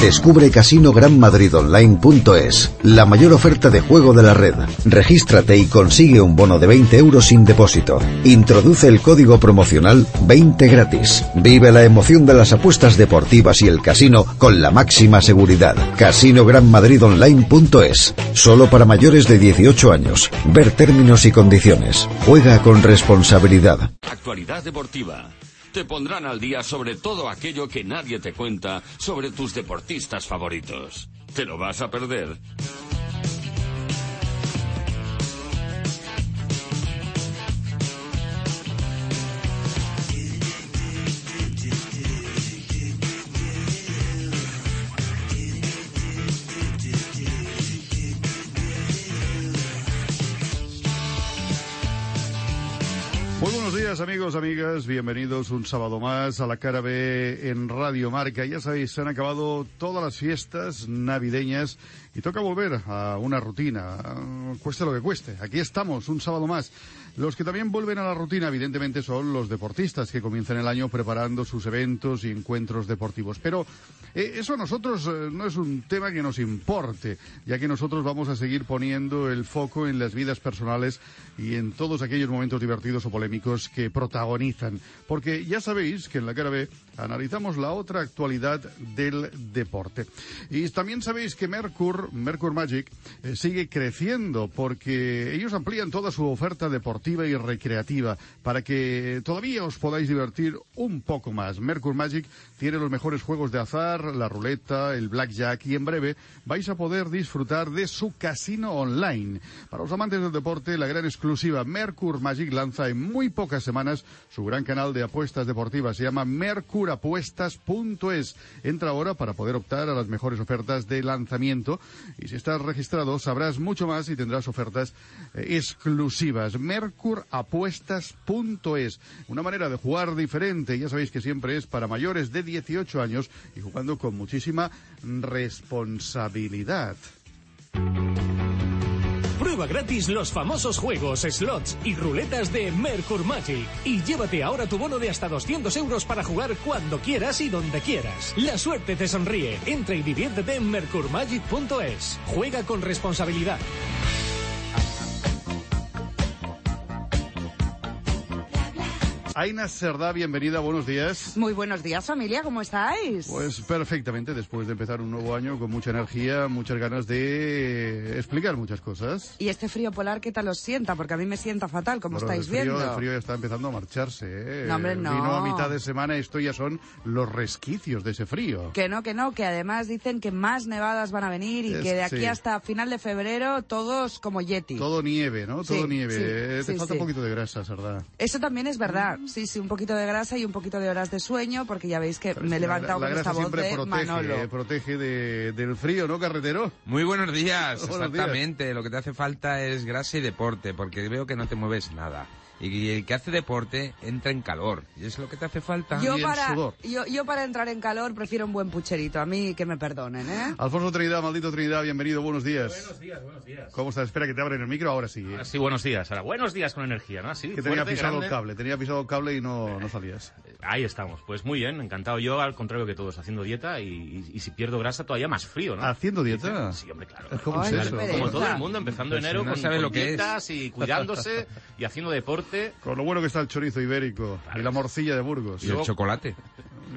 Descubre CasinoGranMadridOnline.es, la mayor oferta de juego de la red. Regístrate y consigue un bono de 20 euros sin depósito. Introduce el código promocional 20 gratis. Vive la emoción de las apuestas deportivas y el casino con la máxima seguridad. CasinoGranMadridOnline.es, solo para mayores de 18 años. Ver términos y condiciones. Juega con responsabilidad. Actualidad deportiva. Te pondrán al día sobre todo aquello que nadie te cuenta sobre tus deportistas favoritos. ¿Te lo vas a perder? Días amigos, amigas, bienvenidos un sábado más a la cara B en Radio Marca. Ya sabéis, se han acabado todas las fiestas navideñas y toca volver a una rutina, cueste lo que cueste. Aquí estamos, un sábado más. Los que también vuelven a la rutina, evidentemente, son los deportistas que comienzan el año preparando sus eventos y encuentros deportivos. Pero eh, eso a nosotros eh, no es un tema que nos importe, ya que nosotros vamos a seguir poniendo el foco en las vidas personales y en todos aquellos momentos divertidos o polémicos que protagonizan. Porque ya sabéis que en la cara B analizamos la otra actualidad del deporte. Y también sabéis que Mercur, Mercur Magic, eh, sigue creciendo porque ellos amplían toda su oferta deportiva y recreativa para que todavía os podáis divertir un poco más. Mercur Magic tiene los mejores juegos de azar, la ruleta, el blackjack y en breve vais a poder disfrutar de su casino online. Para los amantes del deporte, la gran exclusiva Mercur Magic lanza en muy pocas semanas su gran canal de apuestas deportivas. Se llama mercurapuestas.es. Entra ahora para poder optar a las mejores ofertas de lanzamiento y si estás registrado sabrás mucho más y tendrás ofertas eh, exclusivas. Mercurapuestas.es. Una manera de jugar diferente. Ya sabéis que siempre es para mayores de 18 años y jugando con muchísima responsabilidad. Prueba gratis los famosos juegos, slots y ruletas de Mercur Magic. Y llévate ahora tu bono de hasta 200 euros para jugar cuando quieras y donde quieras. La suerte te sonríe. Entra y diviértete en mercurmagic.es. Juega con responsabilidad. Aina Cerdá, bienvenida, buenos días. Muy buenos días, familia, ¿cómo estáis? Pues perfectamente, después de empezar un nuevo año con mucha energía, muchas ganas de explicar muchas cosas. Y este frío polar, ¿qué tal os sienta? Porque a mí me sienta fatal, como Bueno, estáis el frío, viendo. El frío ya está empezando a marcharse, ¿eh? No, hombre, no. Vino a mitad de semana, esto ya son los resquicios de ese frío. Que no, que no, que además dicen que más nevadas van a venir y Es- que de aquí sí. hasta final de febrero todos como Yeti. Todo nieve, ¿no? Sí, Todo nieve. sí, Eh, Te falta un poquito de grasa, Sardá. Eso también es verdad. Sí, sí, un poquito de grasa y un poquito de horas de sueño, porque ya veis que me he levantado la, con la esta grasa voz siempre de protege, Manolo. eh, protege de- del frío, ¿no, carretero? Muy buenos días, Buenos días. exactamente. Lo que te hace falta es grasa y deporte, porque veo que no te mueves nada. Y el que hace deporte entra en calor. Y es lo que te hace falta. Yo Y el para, sudor. yo, yo para entrar en calor prefiero un buen pucherito. A mí que me perdonen, ¿eh? Alfonso Trinidad, maldito Trinidad, bienvenido, buenos días. Buenos días, buenos días. ¿Cómo estás? Espera que te abren el micro, ahora sí. ¿eh? Ah, sí, buenos días. Ahora, buenos días con energía, ¿no? Sí, que tenía fuerte, pisado grande. el cable, tenía pisado el cable y no, no salías. Ahí estamos. Pues muy bien, encantado yo, al contrario que todos, haciendo dieta y, y- y si pierdo grasa todavía más frío, ¿no? ¿Haciendo dieta? Sí, hombre, claro. ¿Cómo es eso? Como todo el mundo, empezando Pues enero no con, sabe con lo que es. dietas y cuidándose y haciendo deporte. Con lo bueno que está el chorizo ibérico y la morcilla de Burgos. Y el chocolate.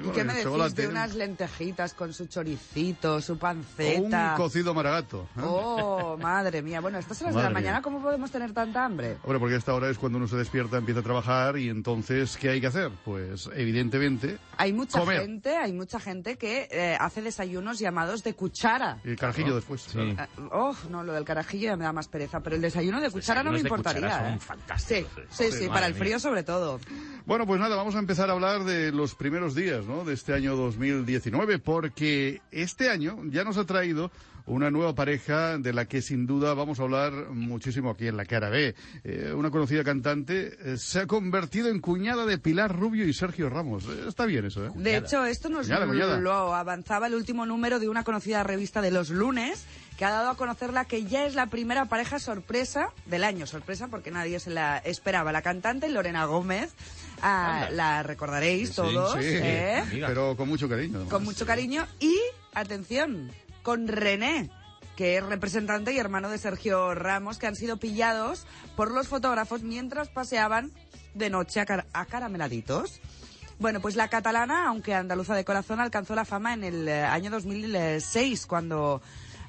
¿Y qué me decís chocolate. de unas lentejitas con su choricito, su O un panceta? cocido maragato. ¿eh? Oh, madre mía. Bueno, a estas horas de Madre la mía. mañana, ¿cómo podemos tener tanta hambre? Hombre, porque a esta hora es cuando uno se despierta, empieza a trabajar y entonces, ¿qué hay que hacer? Pues, evidentemente, Hay mucha Comer. gente, hay mucha gente que eh, hace desayunos llamados de cuchara. el carajillo después. Sí. Eh, oh, no, lo del carajillo ya me da más pereza, pero el desayuno de cuchara no me de importaría. son ¿eh? fantásticos. Sí, sí, sí, Madre para el frío sobre todo. Bueno, pues nada, vamos a empezar a hablar de los primeros días ¿no? De este año 2019, porque este año ya nos ha traído una nueva pareja de la que sin duda vamos a hablar muchísimo aquí en la cara B. Eh, una conocida cantante eh, se ha convertido en cuñada de Pilar Rubio y Sergio Ramos. Eh, está bien eso, ¿eh? De hecho, esto nos Cuñada, cuñada. lo avanzaba el último número de una conocida revista de los lunes, que ha dado a conocerla que ya es la primera pareja sorpresa del año. Sorpresa porque nadie se la esperaba. La cantante Lorena Gómez, ah, la recordaréis Sí, todos, sí, ¿eh? Pero con mucho cariño. además. con mucho cariño. Y, atención, con René, que es representante y hermano de Sergio Ramos, que han sido pillados por los fotógrafos mientras paseaban de noche a car- acarameladitos. Bueno, pues la catalana, aunque andaluza de corazón, alcanzó la fama en el eh, año 2006, cuando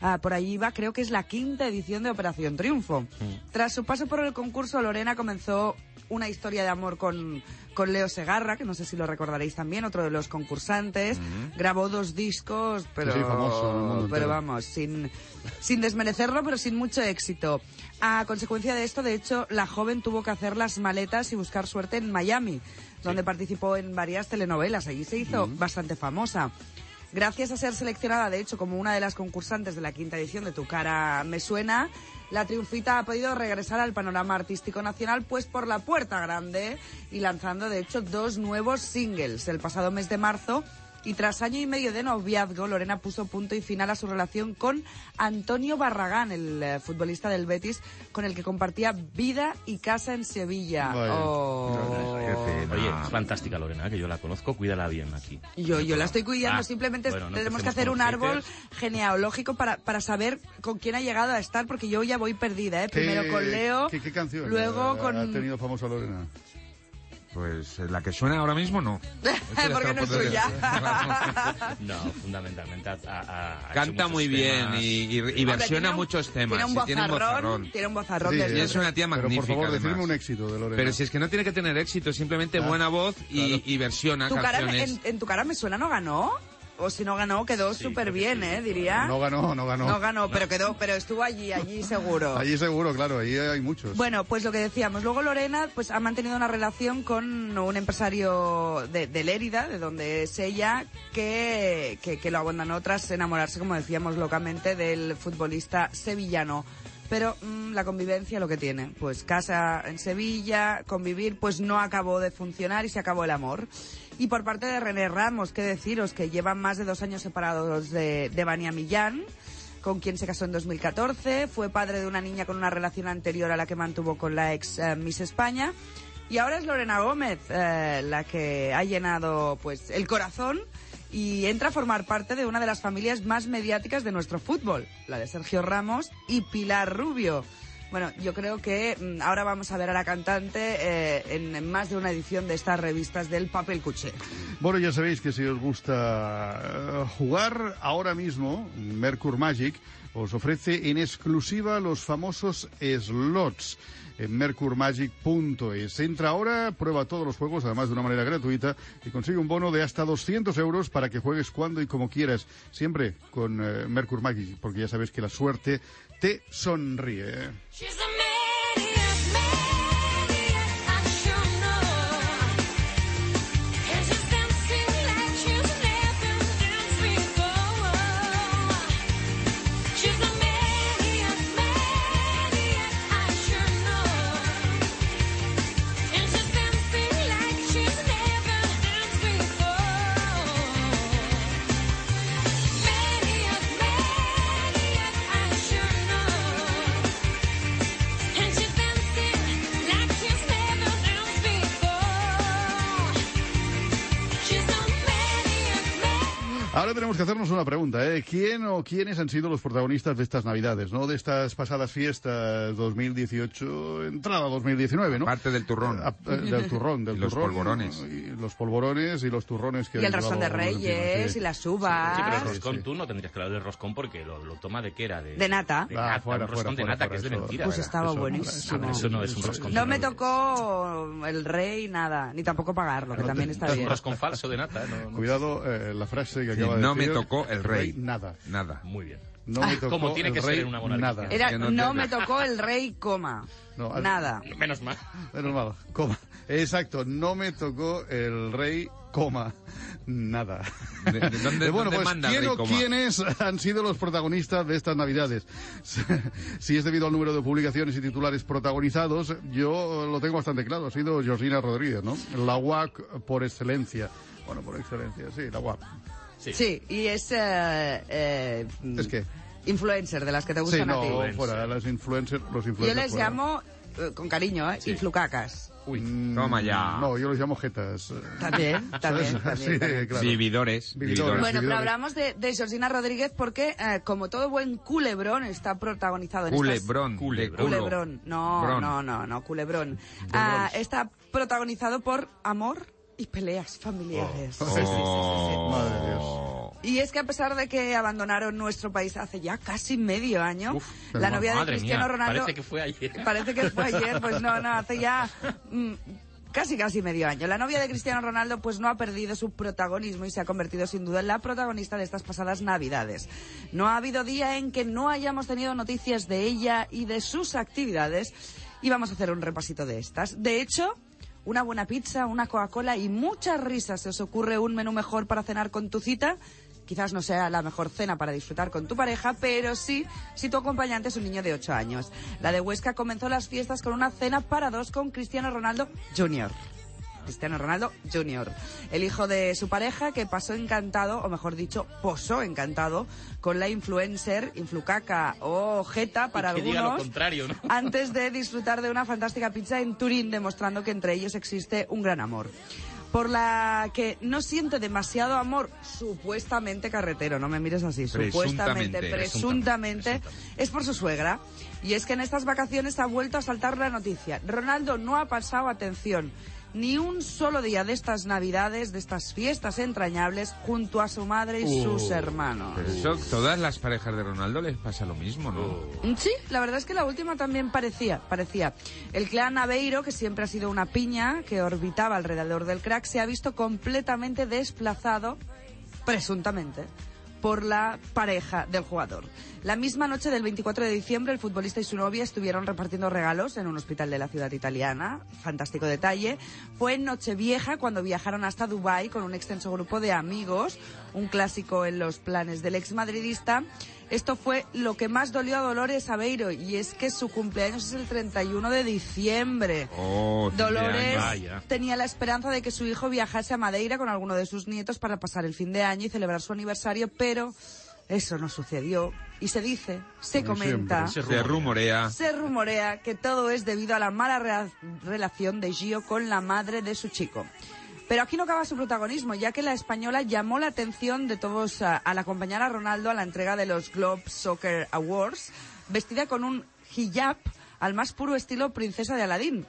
ah, por allí iba, creo que es la quinta edición de Operación Triunfo. Tras su paso por el concurso, Lorena comenzó una historia de amor con, con Leo Segarra, que no sé si lo recordaréis también, otro de los concursantes. Grabó dos discos, pero, sí, famoso pero vamos, sin, sin desmerecerlo, pero sin mucho éxito. A consecuencia de esto, de hecho, la joven tuvo que hacer las maletas y buscar suerte en Miami, donde participó en varias telenovelas. Allí se hizo bastante famosa. Gracias a ser seleccionada, de hecho, como una de las concursantes de la quinta edición de Tu cara me suena, la triunfita ha podido regresar al panorama artístico nacional, pues por la puerta grande y lanzando, de hecho, dos nuevos singles. El pasado mes de marzo y tras año y medio de noviazgo, Lorena puso punto y final a su relación con Antonio Barragán, el eh, futbolista del Betis, con el que compartía vida y casa en Sevilla. Oh. Oye, es fantástica Lorena, que yo la conozco, cuídala bien aquí. Yo, yo la estoy cuidando, Ah, simplemente bueno, no tenemos que hacer un árbol haters. genealógico para, para saber con quién ha llegado a estar, porque yo ya voy perdida, ¿eh? ¿Qué- Primero con Leo, ¿Qué, qué canción luego ha, con... ha tenido famosa Lorena? Pues eh, la que suena ahora mismo no. Porque no es suya. decir. No, fundamentalmente ha, ha- ha hecho Canta muy bien temas. y, y- y Hombre, versiona un- muchos temas. Tiene un y tiene un bozarrón, bozarrón. tiene un bozarrón Sí, de Y es una tía Pero magnífica. por favor, además. decirme un éxito de Lorena. Pero si es que no tiene que tener éxito, simplemente Ah, buena voz y, claro. y versiona ¿Tu cara, canciones. en, en tu cara me suena no ganó? O si no ganó, quedó súper bien, sí. ¿eh? Diría. No ganó, no ganó. No ganó, pero quedó, pero estuvo allí, allí seguro. Allí seguro, claro, ahí hay muchos. Bueno, pues lo que decíamos. Luego Lorena pues ha mantenido una relación con un empresario de, de Lérida, de donde es ella, que, que, que lo abandonó tras enamorarse, como decíamos locamente, del futbolista sevillano. Pero mm, la convivencia lo que tiene, pues casa en Sevilla, convivir, pues no acabó de funcionar y se acabó el amor. Y por parte de René Ramos, qué deciros, que llevan más de dos años separados de, de Vania Millán, con quien se casó en 2014, fue padre de una niña con una relación anterior a la que mantuvo con la ex eh, Miss España. Y ahora es Lorena Gómez eh, la que ha llenado pues el corazón y entra a formar parte de una de las familias más mediáticas de nuestro fútbol, la de Sergio Ramos y Pilar Rubio. Bueno, yo creo que mm, ahora vamos a ver a la cantante eh, en, más de una edición de estas revistas del papel cuché. Bueno, ya sabéis que si os gusta eh, jugar ahora mismo, Mercur Magic os ofrece en exclusiva los famosos slots en mercurmagic.es. Entra ahora, prueba todos los juegos, además de una manera gratuita, y consigue un bono de hasta 200 euros para que juegues cuando y como quieras, siempre con eh, Mercur Magic, porque ya sabéis que la suerte te sonríe. Ahora tenemos que hacernos una pregunta, ¿eh? ¿Quién o quiénes han sido los protagonistas de estas Navidades, no? De estas pasadas fiestas 2018, entrada 2019, ¿no? Parte del turrón. Ah, eh, del turrón, del Y los turrón, polvorones. Y los polvorones y los turrones que Y el roscón de Reyes sí. y las uvas. Sí, pero el roscón, sí. tú no tendrías que hablar del roscón porque lo, lo toma de qué era. De, De nata. De Ah, nata, fuera, un roscón fuera, de fuera, nata que es de mentira. Pues ¿verdad? estaba Eso buenísimo. Ah, eso no es un roscón. No me tocó el rey nada, ni tampoco pagarlo, que No también te- está Es un bien. roscón falso de nata. No, no- Cuidado, eh, la frase que Sí, de no me tocó el rey. Nada. Nada. Muy bien. No me tocó Como tiene el que ser rey, en una monarquía. Nada. Era, no, no me tocó el rey, coma. No, al- Nada. Menos mal. Menos mal. Coma. Exacto, no me tocó el rey, coma, nada. ¿De- de dónde- bueno, dónde pues, manda el ¿quién rey o coma? quiénes han sido los protagonistas de estas Navidades? si es debido al número de publicaciones y titulares protagonizados, yo lo tengo bastante claro. Ha sido Georgina Rodríguez, ¿no? La UAC por excelencia. Bueno, por excelencia, sí, la UAC. Sí, y es... eh, eh, ¿Es qué? Influencer, de las que te Sí, gustan a ti. no, fuera, las influencers, los Yo influencers. les fuera. llamo, eh, con cariño, ¿eh? Influcacas. Uy, Mm, toma ya. No, yo los llamo jetas. También, también, ¿Sabes? también, Sí, también. claro. Vividores. Vividores. Bueno, pero hablamos de, de Georgina Rodríguez porque, eh, como todo buen culebrón, está protagonizado en estas... Culebrón. de culo. Culebrón. No, Brón. no, no, no, culebrón. Ah, está protagonizado por amor y peleas familiares. Oh. Sí, sí, sí, sí, sí. Madre Dios. Oh. Y es que a pesar de que abandonaron nuestro país hace ya casi medio año, Uf, la novia de Cristiano mía, Ronaldo... Parece que fue ayer. Parece que fue ayer, pues no, no, hace ya mm, casi casi medio año. La novia de Cristiano Ronaldo pues no ha perdido su protagonismo y se ha convertido sin duda en la protagonista de estas pasadas Navidades. No ha habido día en que no hayamos tenido noticias de ella y de sus actividades y vamos a hacer un repasito de estas. De hecho, una buena pizza, una Coca-Cola y muchas risas. ¿Se os ocurre un menú mejor para cenar con tu cita? Quizás no sea la mejor cena para disfrutar con tu pareja, pero sí si tu acompañante es un niño de 8 años. La de Huesca comenzó las fiestas con una cena para dos con Cristiano Ronaldo Jr. Cristiano Ronaldo Jr., el hijo de su pareja que pasó encantado, o mejor dicho, posó encantado con la influencer, influcaca o jeta para que diga lo algunos, contrario, ¿no? antes de disfrutar de una fantástica pizza en Turín, demostrando que entre ellos existe un gran amor. Por la que no siente demasiado amor, supuestamente carretero, no me mires así, supuestamente, Presuntamente. presuntamente, es por su suegra. Y es que en estas vacaciones ha vuelto a saltar la noticia. Ronaldo no ha pasado atención ni un solo día de estas navidades, de estas fiestas entrañables, junto a su madre y sus hermanos. Pero eso, todas las parejas de Ronaldo les pasa lo mismo, ¿no? Mm, Sí, la verdad es que la última también parecía, parecía. El clan Aveiro, que siempre ha sido una piña que orbitaba alrededor del crack, se ha visto completamente desplazado, presuntamente, por la pareja del jugador. La misma noche del 24 de diciembre, el futbolista y su novia estuvieron repartiendo regalos en un hospital de la ciudad italiana. Fantástico detalle. Fue en Nochevieja cuando viajaron hasta Dubái con un extenso grupo de amigos, un clásico en los planes del ex madridista. Esto fue lo que más dolió a Dolores Aveiro y es que su cumpleaños es el 31 de diciembre. Oh, Dolores. Vaya. tenía la esperanza de que su hijo viajase a Madeira con alguno de sus nietos para pasar el fin de año y celebrar su aniversario, pero eso no sucedió. Y se dice, se Como comenta, siempre. Se rumorea. se rumorea que todo es debido a la mala relación de Gio con la madre de su chico. Pero aquí no acaba su protagonismo, ya que la española llamó la atención de todos a- al acompañar a Ronaldo a la entrega de los Globe Soccer Awards, vestida con un hijab al más puro estilo princesa de Aladín.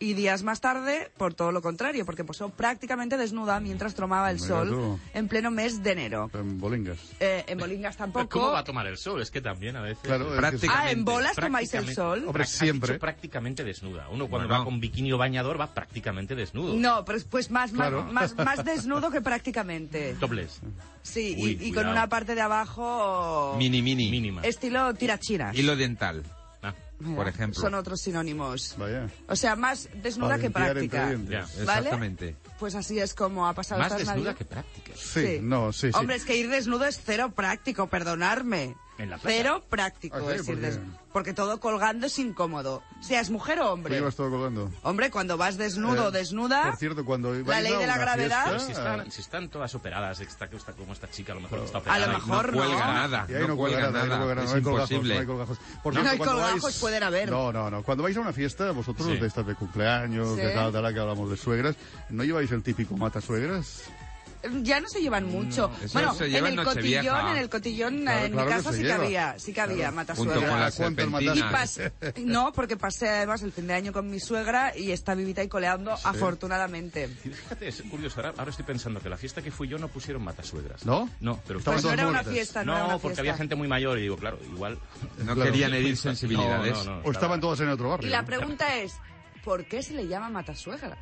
Y días más tarde, por todo lo contrario, porque posó prácticamente desnuda mientras tomaba el Mira sol tú. en pleno mes de enero. En bolingas. Eh, en Bolingas tampoco. ¿Cómo va a tomar el sol? Es que también a veces... Claro, es que- Prácticamente. Ah, en bolas tomáis el sol. Hombre, siempre. dicho prácticamente desnuda. Uno cuando Bueno. va con bikini o bañador va prácticamente desnudo. No, pero es- pues más, más, Claro. más, más desnudo que prácticamente. Topless. Sí, y- Uy, y, con cuidado. una parte de abajo Mini, mini. Mínima. estilo tirachinas. Hilo dental, Mira, por ejemplo. Son otros sinónimos. Vaya. O sea, más desnuda que práctica. dientes. Ya. ¿Vale? Exactamente. Pues así es como ha pasado más desnuda Navidades. que práctica. Sí, no, sí, sí. Hombre, es que ir desnudo es cero práctico, perdonarme. En la playa. Cero práctico Ah, sí, es ir ¿por qué? desnudo. Porque todo colgando es incómodo. Seas mujer o ¿Por hombre. qué vas todo colgando? Hombre, cuando vas desnudo o Eh, desnuda, Por cierto, cuando la ley a de la gravedad- Pero fiesta, si están, si están todas operadas, está, está como esta chica, a lo mejor está A operada. lo y mejor no cuelga no. nada. Y ahí no, cuelga no cuelga nada, Es no hay colgajos, imposible. no hay colgajos. Por No cierto, hay cuando colgajos, vais- pueden haber. No, no, no. Cuando vais a una fiesta, vosotros Sí. de estas de cumpleaños, Sí. de tal, tal, que hablamos de suegras, ¿no lleváis el típico mata suegras? Ya no se llevan mucho. eso bueno, se en el cotillón, en el cotillón, Claro, en claro mi casa sí lleva. que había, sí que había Claro. matasuegra. Junto con las ¿Cuántas Y no, porque pasé además el fin de año con mi suegra y está vivita y coleando, afortunadamente. Fíjate, es curioso, ahora, ahora estoy pensando que la fiesta que fui yo no pusieron matasuegras. ¿No? No, pero Pues no era una fiesta, no, No, era una porque fiesta. había gente muy mayor y digo, claro, igual... No Claro. querían herir sensibilidades. No, no, no. O estaban todas en otro barrio. Y la pregunta es, ¿por qué se le llama matasuegras?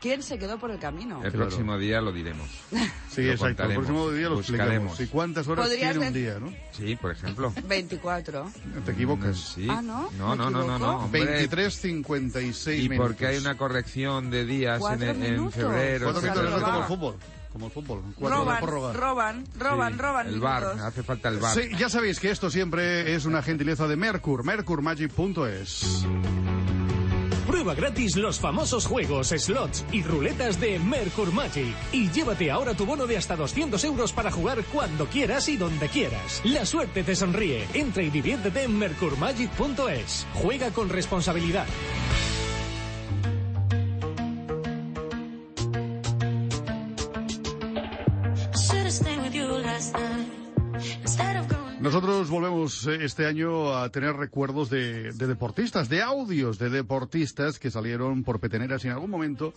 ¿Quién se quedó por el camino? El próximo día lo diremos. Sí, Lo exacto. El próximo día lo buscaremos. explicamos. ¿Y cuántas horas tiene un día, no? Sí, por ejemplo. 24. Te equivocas. Sí. Ah, ¿no? No, ¿Me no, no, no, no. hombre. 23, 56 Y minutos. porque hay una corrección de días en, Cuatro en minutos. febrero. Cuatro etcétera. minutos como el fútbol. Como el fútbol. Roban, roban, roban, Sí, roban. El bar, minutos. hace falta el bar. Sí, ya sabéis que esto siempre es una gentileza de Mercur, mercurmagic.es. Prueba gratis los famosos juegos, slots y ruletas de Mercur Magic. Y llévate ahora tu bono de hasta 200 euros para jugar cuando quieras y donde quieras. La suerte te sonríe. Entra y diviértete en mercurmagic.es. Juega con responsabilidad. Eh, este año a tener recuerdos de, de deportistas, de audios de deportistas que salieron por peteneras en algún momento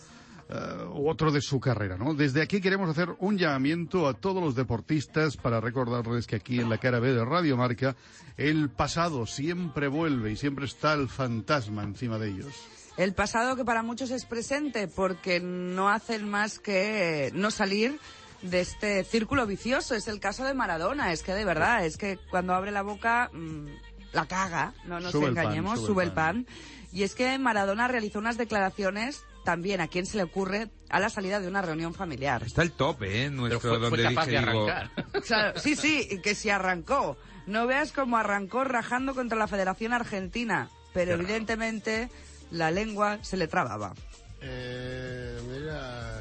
eh, u otro de su carrera, ¿no? Desde aquí queremos hacer un llamamiento a todos los deportistas para recordarles que aquí en la cara B de Radio Marca el pasado siempre vuelve y siempre está el fantasma encima de ellos. El pasado que para muchos es presente porque no hacen más que no salir de este círculo vicioso. Es el caso de Maradona. Es que de verdad, es que cuando abre la boca mm, la caga. No nos Sube el pan, engañemos, sube sube, el el pan. Y es que Maradona realizó unas declaraciones también a quien se le ocurre a la salida de una reunión familiar. Está el tope, ¿eh? Nuestro, Pero fue, fue donde capaz dije, de digo, arrancar. Claro, sí, sí, que si arrancó. No veas cómo arrancó rajando contra la Federación Argentina, pero evidentemente la lengua se le trababa. Eh, mira,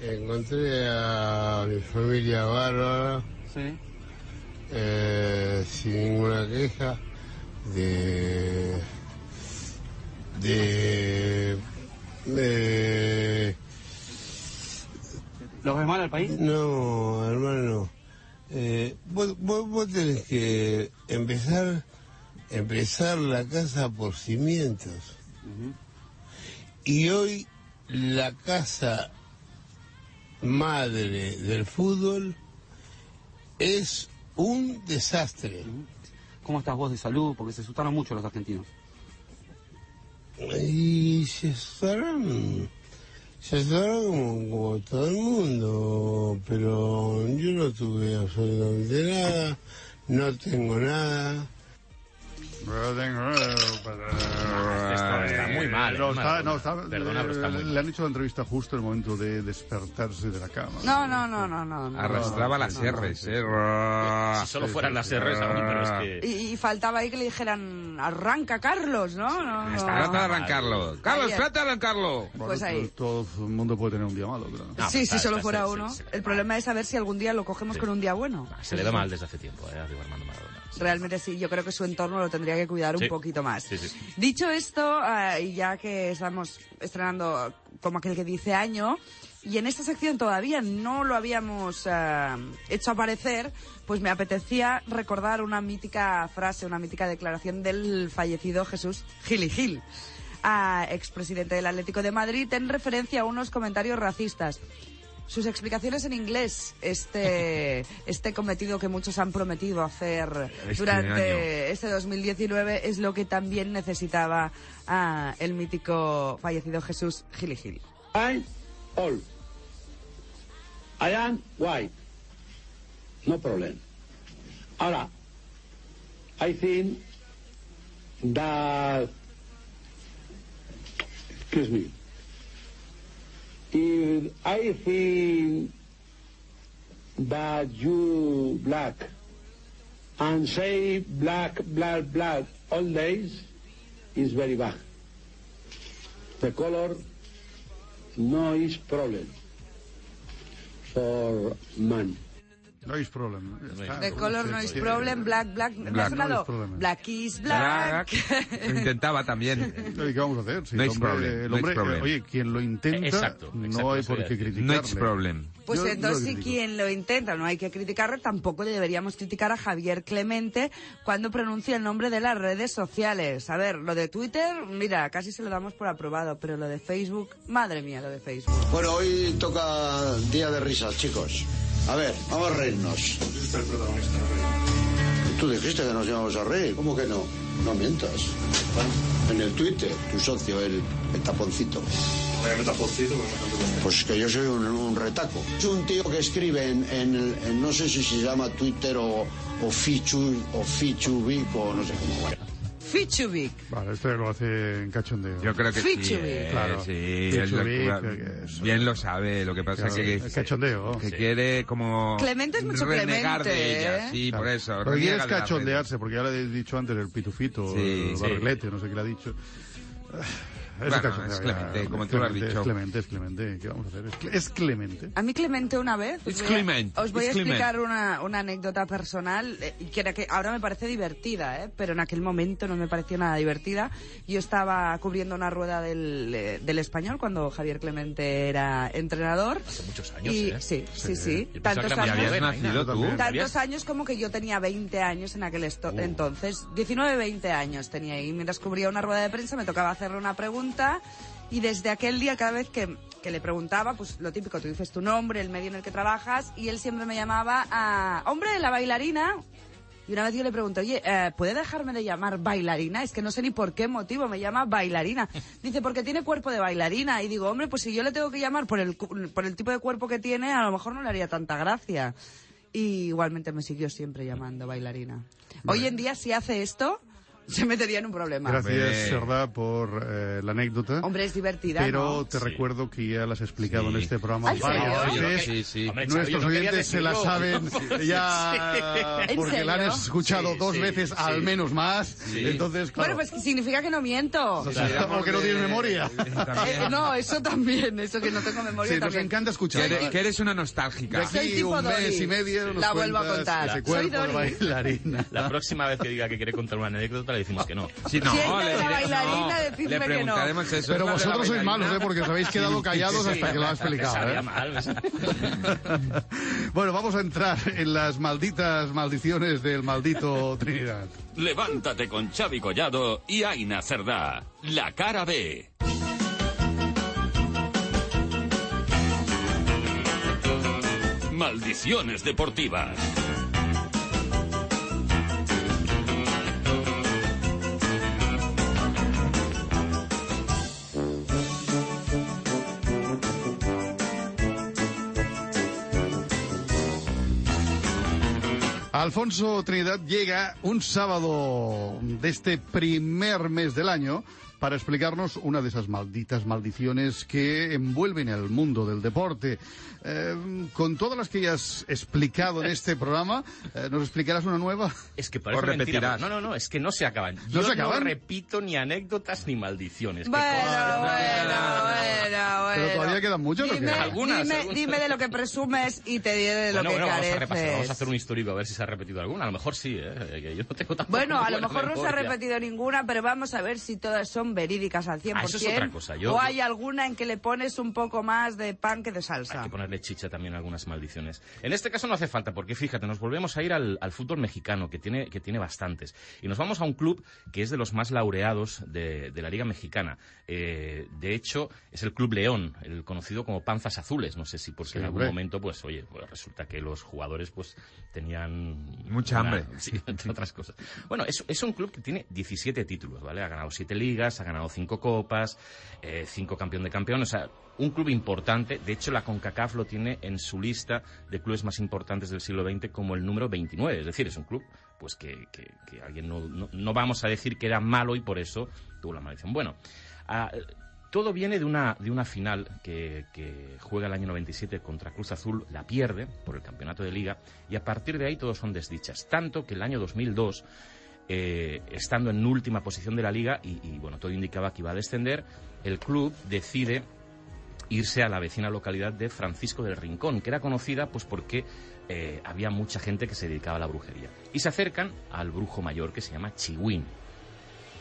encontré a mi familia bárbara, eh, sin ninguna queja, de, de, de- ¿Los ves mal al país? no, hermano, eh, vos, vos, vos tenés que empezar, empezar la casa por cimientos. Y hoy la casa madre del fútbol es un desastre. ¿Cómo estás vos de salud? Porque se asustaron mucho los argentinos. Y se estarán, se estarán como, como todo el mundo, pero yo no tuve absolutamente nada, no tengo nada. Está muy mal, No, está- Maradona. no, está- Perdona, pero está muy le han hecho la entrevista justo en el momento de despertarse de la cama. No, no, no, no, no. no. arrastraba las R's, ¿eh? Si solo fueran las R's aún, pero es que... Y, y faltaba ahí que le dijeran, arranca Carlos, ¿no? no, no. Trata de arrancarlo. Carlos, trata de arrancarlo. Pues ahí. Todo el mundo puede tener un día malo. No, sí, está- si solo fuera uno. el problema es saber si algún día lo cogemos con un día bueno. Se le da mal desde hace tiempo, ¿eh? Armando Maradona. Realmente sí, yo creo que su entorno lo tendría que cuidar un poquito más. Sí, sí. Dicho esto, y ya que estamos estrenando como aquel que dice año, y en esta sección todavía no lo habíamos ah, hecho aparecer, pues me apetecía recordar una mítica frase, una mítica declaración del fallecido Jesús Gil y Gil, ah, expresidente del Atlético de Madrid, en referencia a unos comentarios racistas. Sus explicaciones en inglés, este, este cometido que muchos han prometido hacer Este durante año. este 2019 es lo que también necesitaba ah, el mítico fallecido Jesús Gil y Gil. I'm all. I am white. No problem. Ahora, I think that. Excuse me. If I think that you black and say black, black, black all days is very bad. The color no is problem for man. No hay problema. Está. The color no is Sí. problem, black, black. ¿Me Black ha sonado? no is problem. Black is black. Lo intentaba también. ¿Y qué vamos a hacer? Si No el is hombre, problem, el no hombre, problem. eh, oye, quien lo intenta, Exacto, no exacto, hay eso por qué criticarle. No it's problem. Pues Yo- entonces si quien lo intenta no hay que criticarle, tampoco le deberíamos criticar a Javier Clemente cuando pronuncia el nombre de las redes sociales. A ver, lo de Twitter, mira, casi se lo damos por aprobado, pero lo de Facebook, madre mía, lo de Facebook. Bueno, hoy toca día de risas, chicos. A ver, vamos a reírnos. Tú dijiste que nos íbamos a reír. ¿Cómo que no? No mientas. En el Twitter, tu socio, el, el taponcito. Pues que yo soy un, un retaco. Es un tío que escribe en, en el- en no sé si se llama Twitter o, o Fichu, o Fichubic o no sé cómo. Bueno. Fichubic. Vale, esto ya lo hace en cachondeo. Yo creo que sí. Eh, Claro. sí, él Fichubic, lo- que es- bien lo sabe. Lo que pasa Claro, que, el cachondeo. que Sí. quiere como Clemente es mucho renegar Clemente, de ella. ¿eh? Sí, por Claro. eso. Pero reniega quieres de las cachondearse, porque ya le he dicho antes el pitufito, Sí, el sí. barrilete, no sé qué le ha dicho. Es Bueno, cachondeo, es ya, Clemente, como es tú lo has Clemente, dicho. Es Clemente, es Clemente. ¿Qué vamos a hacer? Es, Cle- es Clemente. A mí Clemente una vez. os It's voy a- Clement, Os voy a explicar una, una anécdota personal eh, que, era que ahora me parece divertida, ¿eh? pero en aquel momento no me pareció nada divertida. Yo estaba cubriendo una rueda del, eh, del español cuando Javier Clemente era entrenador. Hace muchos años, Y, ¿eh? sí, sí, sí. Pensaba Tantos años. nacido tú? Tantos años como que yo tenía 20 años en aquel esto- Uh. entonces. 19, 20 años tenía y mientras cubría una rueda de prensa me tocaba hacerle una pregunta y desde aquel día cada vez que, que le preguntaba, pues lo típico, tú dices tu nombre, el medio en el que trabajas y él siempre me llamaba a, hombre, la bailarina. Y una vez yo le pregunto, oye, eh, ¿puede dejarme de llamar bailarina? Es que no sé ni por qué motivo me llama bailarina. Dice, porque tiene cuerpo de bailarina. Y digo, hombre, pues si yo le tengo que llamar por el, por el tipo de cuerpo que tiene, a lo mejor no le haría tanta gracia. Y igualmente me siguió siempre llamando bailarina. Hoy en día, si hace esto, se metería en un problema. Gracias. Serda, por eh, la anécdota. Hombre, es divertida, Pero ¿no? te Sí. recuerdo que ya las has explicado Sí. en este programa ¿Ah, en varias veces. Sí, sí. Hombre, Nuestros oyentes se la saben ya ¿En porque la han escuchado Sí, dos sí, veces sí. al menos más. Entonces, claro. Bueno, pues que significa que no miento. O sea, porque no tienes memoria. Eh, no, eso también, eso que no tengo memoria Sí, nos encanta escuchar. Que eres, que eres una nostálgica. De Soy aquí tipo un mes y medio nos La vuelvo a contar. Soy. La próxima vez que diga que quiere contar una anécdota le decimos que no. Sí, no, Si le, la le- bailarina, no, le que no. eso. Pero ¿es la de la vosotros sois malos, ¿eh? Porque os habéis quedado callados hasta que lo ha explicado. ¿eh? mal, bueno, vamos a entrar en las malditas maldiciones del maldito Trinidad. Levántate con Xavi Collado y Aina Cerdá. La cara B. Maldiciones deportivas. Alfonso Trinidad llega un sábado de este primer mes del año para explicarnos una de esas malditas maldiciones que envuelven el mundo del deporte. Eh, con todas las que ya has explicado en este programa, eh, ¿nos explicarás una nueva? Es que parece mentira. No, no, no, es que no se acaban. Yo se acaban? no repito ni anécdotas ni maldiciones. Bueno, bueno, bueno, bueno. Pero todavía quedan muchas. Dime, Algunas, dime, algunas. dime de lo que presumes y te diré de lo Bueno, que bueno, vamos a careces. repasar, vamos a hacer un histórico a ver si se ha repetido alguna. A lo mejor sí, ¿eh? Que yo no tengo Bueno, a lo mejor no se ha memoria. repetido ninguna, pero vamos a ver si todas son verídicas al 100%. Ah, eso es otra cosa. Yo- o hay alguna en que le pones un poco más de pan que de salsa. Hay que ponerle chicha también a algunas maldiciones. En este caso no hace falta, porque fíjate, nos volvemos a ir al, al fútbol mexicano, que tiene, que tiene bastantes. Y nos vamos a un club que es de los más laureados de, de la Liga Mexicana. Eh, de hecho, es el Club León, el conocido como Panzas Azules. No sé si porque Sí, en algún hombre. momento, pues, oye, pues resulta que los jugadores, pues, tenían... Mucha hambre. Sí, entre otras cosas. Bueno, es, es un club que tiene 17 títulos, ¿vale? Ha ganado 7 ligas, ha ganado 5 copas, 5 campeón de campeón, o sea, un club importante. De hecho, la CONCACAF lo tiene en su lista de clubes más importantes del siglo XX como el número 29. Es decir, es un club pues que, que- que alguien no, no- no vamos a decir que era malo y por eso tuvo la maldición. Bueno, ah, todo viene de una, de una final que, que juega el año 97 contra Cruz Azul, la pierde por el campeonato de liga y a partir de ahí todos son desdichas. Tanto que el año 2002 eh, estando en última posición de la liga y, bueno, todo indicaba que iba a descender, el club decide irse a la vecina localidad de Francisco del Rincón, que era conocida pues porque eh, había mucha gente que se dedicaba a la brujería. Y se acercan al brujo mayor que se llama Chihuín.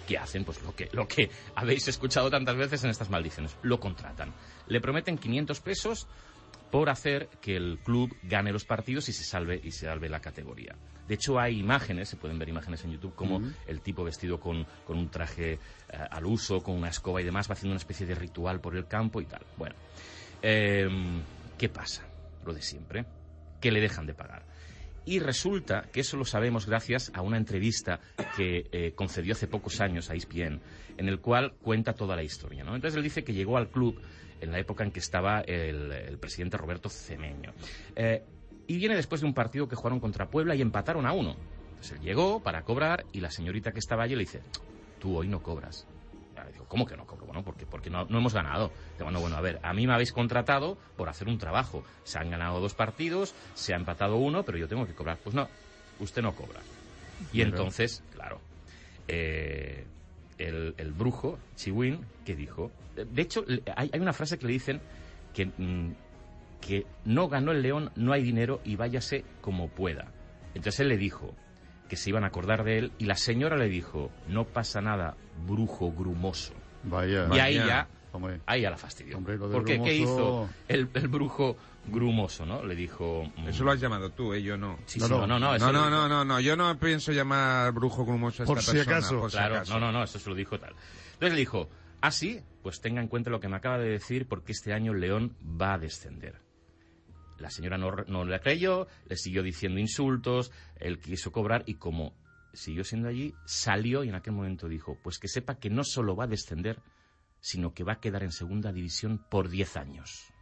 que hacen pues lo que, lo que habéis escuchado tantas veces en estas maldiciones. Lo contratan. Le prometen 500 pesos por hacer que el club gane los partidos y se salve y se salve la categoría. De hecho, hay imágenes, se pueden ver imágenes en YouTube, como el tipo vestido con, con un traje eh, al uso, con una escoba y demás, va haciendo una especie de ritual por el campo y tal. Bueno, em, ¿qué pasa? Lo de siempre, que le dejan de pagar. Y resulta que eso lo sabemos gracias a una entrevista que eh, concedió hace pocos años a ESPN, en el cual cuenta toda la historia. ¿no? Entonces él dice que llegó al club en la época en que estaba el, presidente Roberto Cemeño. Eh, y viene después de un partido que jugaron contra Puebla y empataron a uno. Entonces él llegó para cobrar y la señorita que estaba allí le dice, tú hoy no cobras. Y digo, ¿cómo que no cobro? Bueno, porque, porque no, no hemos ganado. Digo, bueno, bueno, a ver, a mí me habéis contratado por hacer un trabajo. Se han ganado dos partidos, se ha empatado uno, pero yo tengo que cobrar. Pues no, usted no cobra. Y entonces, claro, eh, el, el brujo, Chiwin, que dijo... De hecho, hay, hay una frase que le dicen que, mm, que no ganó el león, no hay dinero y váyase como pueda. Entonces él le dijo que se iban a acordar de él y la señora le dijo, no pasa nada, brujo grumoso. Vaya. Y ahí Vaya. ya, Hombre. ahí ya la fastidió. Hombre, Porque ¿qué hizo el, el brujo grumoso, no? Le dijo... mm, Eso lo has llamado tú, ¿eh? Yo no. Sí, sí, no, no, no, no, no, no, no, yo no pienso llamar brujo grumoso a Por esta si persona. acaso. por si claro, acaso. no, no, no, eso se lo dijo tal. Entonces le dijo, ah, sí, pues tenga en cuenta lo que me acaba de decir porque este año el León va a descender. La señora no, no le creyó, le siguió diciendo insultos, él quiso cobrar y como siguió siendo allí, salió y en aquel momento dijo, pues que sepa que no solo va a descender, sino que va a quedar en segunda división por 10 años.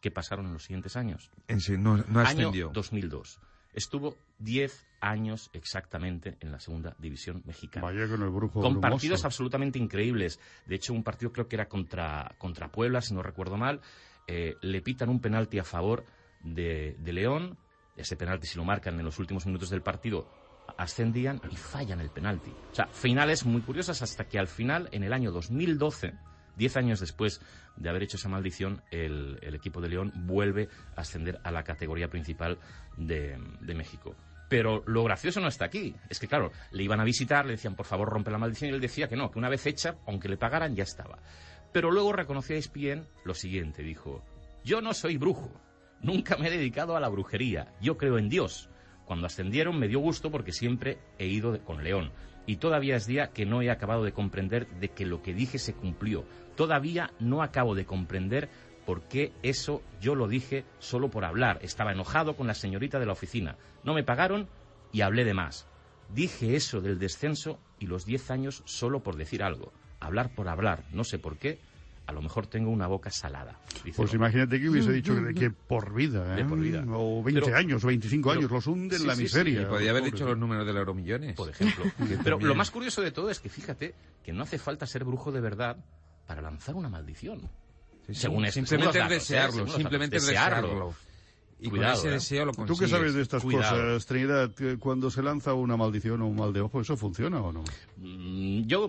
¿Qué pasaron en los siguientes años? En sí, no, no Año ascendió. 2002. Estuvo 10 años exactamente en la segunda división mexicana. Vaya con el brujo Con brumoso. partidos absolutamente increíbles. De hecho, un partido creo que era contra, contra Puebla, si no recuerdo mal. Eh, le pitan un penalti a favor de, de León. Ese penalti, si lo marcan en los últimos minutos del partido, ascendían y fallan el penalti. O sea, finales muy curiosas hasta que al final, en el año 2012, diez años después de haber hecho esa maldición, el, el equipo de León vuelve a ascender a la categoría principal de, de México. Pero lo gracioso no está aquí. Es que, claro, le iban a visitar, le decían, por favor, rompe la maldición, y él decía que no, que una vez hecha, aunque le pagaran, ya estaba. Pero luego reconoció a lo siguiente, dijo, yo no soy brujo, nunca me he dedicado a la brujería, yo creo en Dios. Cuando ascendieron me dio gusto porque siempre he ido con León. Y todavía es día que no he acabado de comprender de que lo que dije se cumplió. Todavía no acabo de comprender por qué eso yo lo dije solo por hablar. Estaba enojado con la señorita de la oficina. No me pagaron y hablé de más. Dije eso del descenso y los 10 años solo por decir algo. Hablar por hablar, no sé por qué. A lo mejor tengo una boca salada. dice Pues imagínate que hubiese dicho que, que por vida, ¿eh? De por vida. O 20 Pero- años, 25 pero- años, los hunde en sí, la sí, sí, miseria. Y podía haber Pobre. dicho los números del Euromillones. por ejemplo. Pero lo más curioso de todo es que fíjate que no hace falta ser brujo de verdad para lanzar una maldición. Sí, sí. según es- simplemente según datos, desearlo, simplemente. Desearlo. desearlo. Y Cuidado, con ese ¿eh? deseo lo ¿Tú consigues. qué sabes de estas Cuidado. cosas, Trinidad? Cuando se lanza una maldición o un mal de ojo, ¿eso funciona o no? Mm, Yo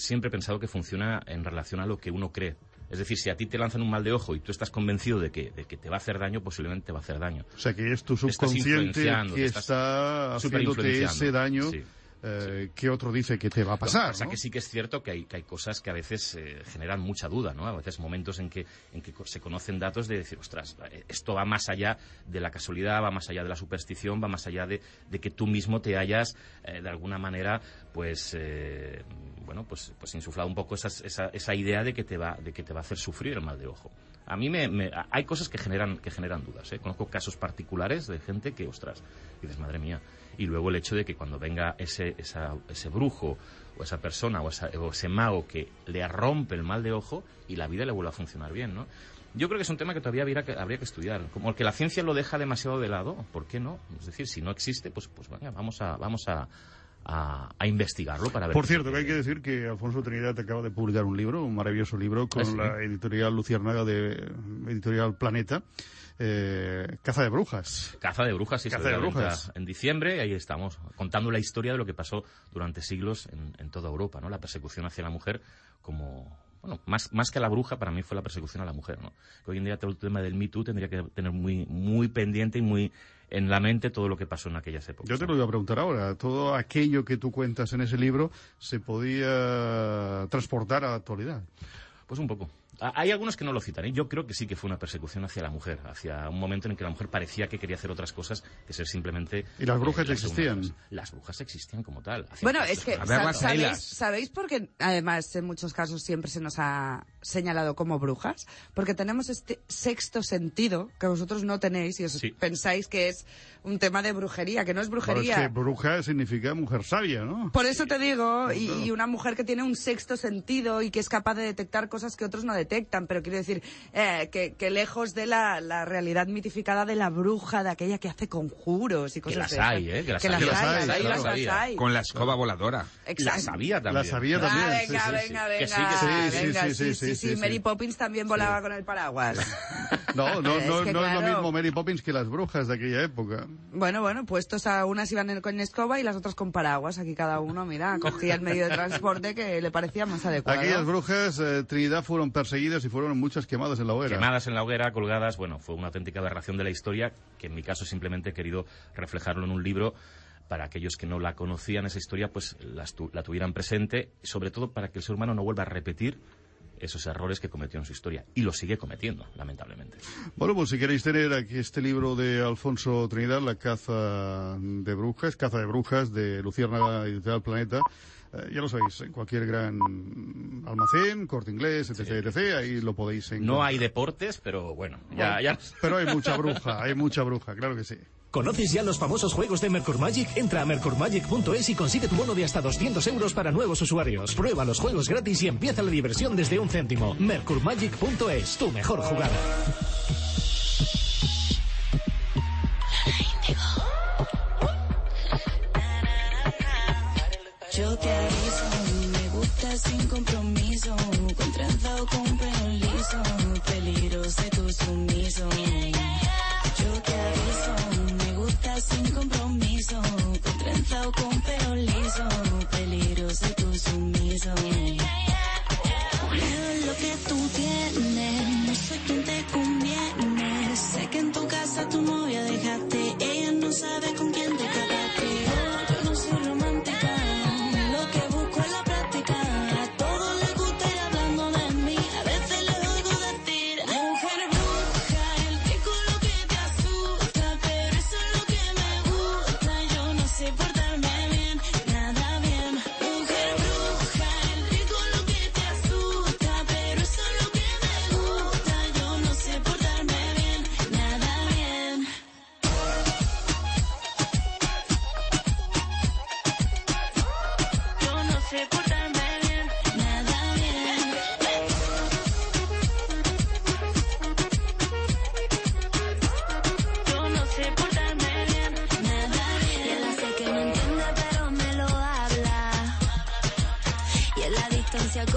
siempre he pensado que funciona en relación a lo que uno cree. Es decir, si a ti te lanzan un mal de ojo y tú estás convencido de que, de que te va a hacer daño, posiblemente te va a hacer daño. O sea, que es tu subconsciente que está haciéndote ese daño Sí. Eh, que otro dice que te va a pasar. O sea, ¿no? que sí que es cierto que hay, que hay cosas que a veces eh, generan mucha duda, ¿no? A veces momentos en que, en que se conocen datos de decir, ostras, eh, esto va más allá de la casualidad, va más allá de la superstición, va más allá de, de que tú mismo te hayas, eh, de alguna manera, pues, eh, bueno, pues, pues insuflado un poco esas- esa, esa idea de que, te va, de que te va a hacer sufrir el mal de ojo. A mí me, me- hay cosas que generan, que generan dudas, ¿eh? Conozco casos particulares de gente que, ostras, dices, madre mía. Y luego el hecho de que cuando venga ese, esa- ese brujo o esa persona o, esa- o ese mago que le rompe el mal de ojo y la vida le vuelve a funcionar bien, ¿no? Yo creo que es un tema que todavía habría que, habría que estudiar. Como que la ciencia lo deja demasiado de lado, ¿por qué no? Es decir, si no existe, pues, pues venga, vamos a, vamos a, a- a investigarlo para ver. Por cierto, que hay que decir que Alfonso Trinidad acaba de publicar un libro, un maravilloso libro, con Ah, sí. la editorial Luciérnaga de Editorial Planeta, eh, Caza de Brujas. Caza de brujas, sí, Caza de brujas. En diciembre, ahí estamos, contando la historia de lo que pasó durante siglos en, en toda Europa, ¿no? La persecución hacia la mujer como, bueno, más, más que a la bruja, para mí fue la persecución a la mujer, ¿no? Que hoy en día todo el tema del Me Too tendría que tener muy, muy pendiente y muy en la mente todo lo que pasó en aquellas épocas. Yo te lo iba a preguntar ahora. Todo aquello que tú cuentas en ese libro se podía transportar a la actualidad. Pues un poco. Hay algunos que no lo citan. ¿eh? Yo creo que sí que fue una persecución hacia la mujer, hacia un momento en que la mujer parecía que quería hacer otras cosas que ser simplemente. ¿Y las brujas la existían? segunda clase. Las brujas existían como tal. Bueno, es que ¿sabéis, ¿sabéis por qué además en muchos casos siempre se nos ha señalado como brujas? Porque tenemos este sexto sentido que vosotros no tenéis y os pensáis que es un tema de brujería, que no es brujería. es que bruja significa mujer sabia, ¿no? Por eso te digo, y, y una mujer que tiene un sexto sentido y que es capaz de detectar cosas que otros no detectan, pero quiero decir eh, que, que lejos de la, la realidad mitificada de la bruja, de aquella que hace conjuros y Que cosas las de esas. hay, ¿eh? Que las Que hay. las Las hay, hay, las hay, claro. las hay. Con la escoba voladora. Exacto. La sabía también. La sabía también. Ah, sí, venga, sí, sí. venga, venga, Que sí, que sí. venga, Sí, sí, sí, sí, sí, Mary sí. Poppins también volaba con el paraguas. No, no, Es no, que no es lo claro. mismo Mary Poppins que las brujas de aquella época. Bueno, bueno, puestos a unas iban con escoba y las otras con paraguas. Aquí cada uno, mira, cogía el medio de transporte que le parecía más adecuado. Aquellas brujas, eh, Trinidad, fueron perseguidas y fueron muchas quemadas en la hoguera. Quemadas en la hoguera, colgadas, bueno, fue una auténtica aberración de la historia, que en mi caso simplemente he querido reflejarlo en un libro para aquellos que no la conocían esa historia, pues tu- la tuvieran presente, sobre todo para que el ser humano no vuelva a repetir esos errores que cometió en su historia. Y lo sigue cometiendo, lamentablemente. Bueno, pues si queréis tener aquí este libro de Alfonso Trinidad, La caza de brujas, Caza de brujas, de Luciérnaga Editorial Planeta, eh, ya lo sabéis, en cualquier gran almacén, corte inglés, etc, etc, ahí lo podéis encontrar. No hay deportes, pero bueno, ya, Bueno, ya. Pero hay mucha bruja, hay mucha bruja, claro que sí. ¿Conoces ya los famosos juegos de Mercur Magic? Entra a mercurmagic.es y consigue tu bono de hasta 200 euros para nuevos usuarios. Prueba los juegos gratis y empieza la diversión desde un céntimo. Mercurmagic.es, tu mejor jugada. Yo te aviso, me gusta sin compromiso,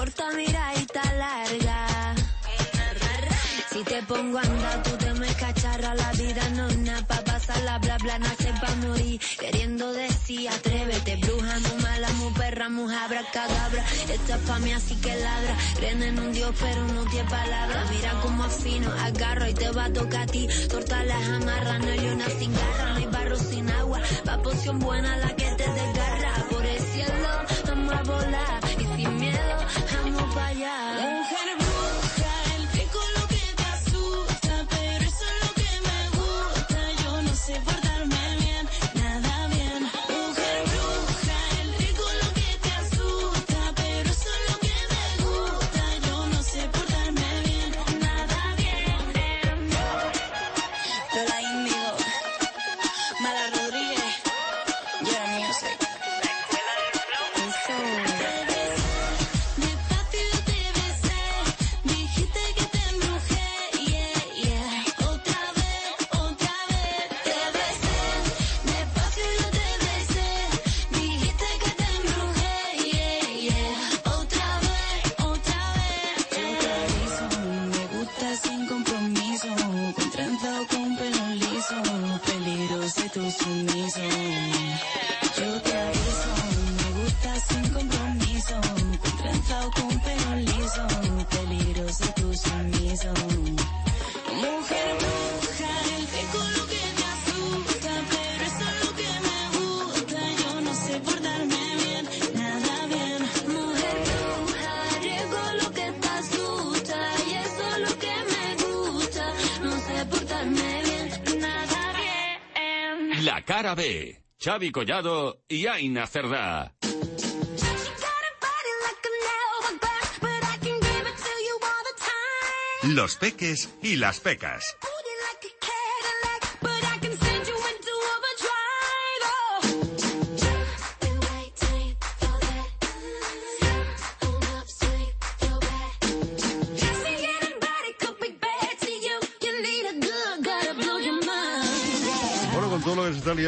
corta, mira, y está larga. Si te pongo a andar, tú te me cacharra. La vida no es nada pa' pasarla, bla, bla, nace pa' morir. Queriendo decir, atrévete, bruja, muy mala, muy perra, muy abracadabra. Esta es pa' mí, así que ladra. Creen en un Dios, pero no tiene palabra. Mira cómo afino, agarro y te va a tocar a ti. Torta las amarra, no hay una sin garra, no hay barro sin agua. Va poción buena la que te desgarra. Por el cielo, vamos a volar. Para. Mujer bruja, el rico lo que te asusta, pero eso es lo que me gusta. Yo no sé La cara B. Xavi Collado y Aina Cerdá. Los peques y las pecas.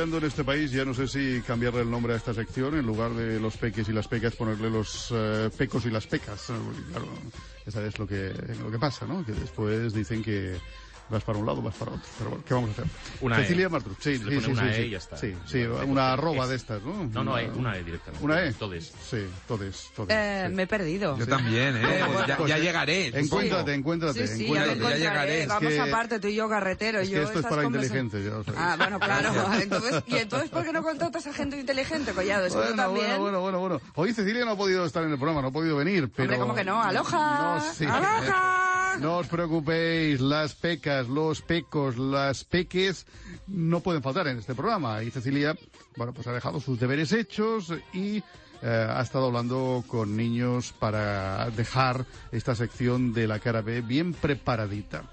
En este país, ya no sé si cambiarle el nombre a esta sección, en lugar de los peques y las pecas, ponerle los eh, pecos y las pecas. ya sabes lo que, lo que pasa, ¿no? Que después dicen que vas para un lado, vas para otro. Pero bueno, ¿qué vamos a hacer? Una Cecilia E. Martruch, sí, sí, sí, una sí, E y ya está. Sí, sí, Bueno, una es. arroba de estas, ¿no? No, no, E, una E directamente. ¿Una E? Todes. Sí, todes, todes. Eh, Me he perdido. Yo también, ¿eh? Ya, Pues, ya llegaré. Encuéntrate, encuéntrate, Sí, sí, ya encuéntrate. encontraré. Es Vamos que- aparte, tú y yo, carretero. Es yo que esto es para inteligentes, ya lo sabes. Ah, bueno, claro. Entonces, ¿Y entonces por qué no contratas a gente inteligente, Collado? Eso Bueno, también. bueno, bueno, bueno, bueno. Hoy Cecilia no ha podido estar en el programa, no ha podido venir, pero... Hombre, ¿cómo que no? ¡Aloja! No, sí. ¡Aloja! No os preocupéis, las pecas, los pecos, las peques no pueden faltar en este programa. Y Cecilia, bueno, pues ha dejado sus deberes hechos y eh, ha estado hablando con niños para dejar esta sección de la cara B bien preparadita.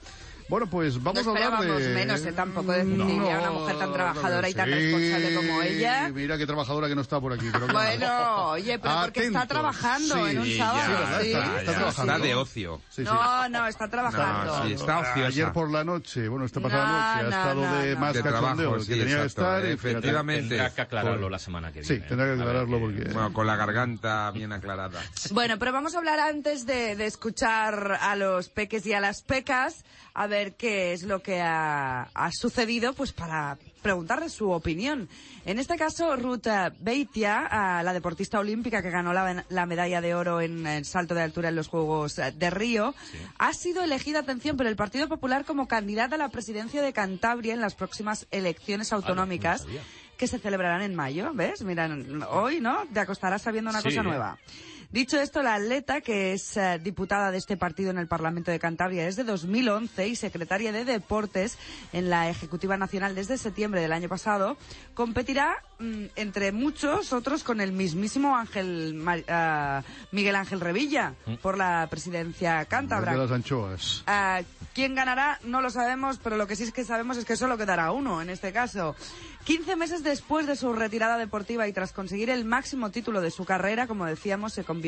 Bueno, pues vamos no a hablar de... menos, ¿eh? Tampoco de Cecilia, una mujer tan trabajadora y tan Sí, responsable como ella. Mira qué trabajadora que no está por aquí. Pero claro. Bueno, oye, pero porque está trabajando en un Sí, sábado, sí, ¿verdad? sí. Está, está Ya, trabajando. está de ocio. Sí, sí. No, no, está trabajando. No, sí, está ociosa. Ayer por la noche, bueno, esta pasada No, noche, ha no, estado no, de no. más De cachondeo trabajo, que sí, tenía que estar. efectivamente. Tendrá que aclararlo Por- la semana que Sí, viene. tendrá que aclararlo porque... Bueno, con la garganta bien aclarada. Bueno, pero vamos a hablar antes de, de escuchar a los peques y a las pecas, a ver qué es lo que ha, ha sucedido, pues para preguntarles su opinión. En este caso, Ruth Beitia, ah, la deportista olímpica que ganó la, la medalla de oro en el salto de altura en los Juegos de Río, ha sido elegida, atención, por el Partido Popular como candidata a la presidencia de Cantabria en las próximas elecciones autonómicas sabía. que se celebrarán en mayo, ¿ves? Mira, hoy, ¿no? Te acostarás sabiendo una Sí, cosa ¿eh? nueva. Dicho esto, la atleta, que es eh, diputada de este partido en el Parlamento de Cantabria desde 2011 y secretaria de Deportes en la Ejecutiva Nacional desde septiembre del año pasado, competirá, mm, entre muchos otros, con el mismísimo Ángel Mar- ah, Miguel Ángel Revilla por la presidencia cántabra. de las anchoas. Ah, ¿Quién ganará? No lo sabemos, pero lo que sí es que sabemos es que solo quedará uno en este caso. 15 meses después de su retirada deportiva y tras conseguir el máximo título de su carrera, como decíamos, se convirtió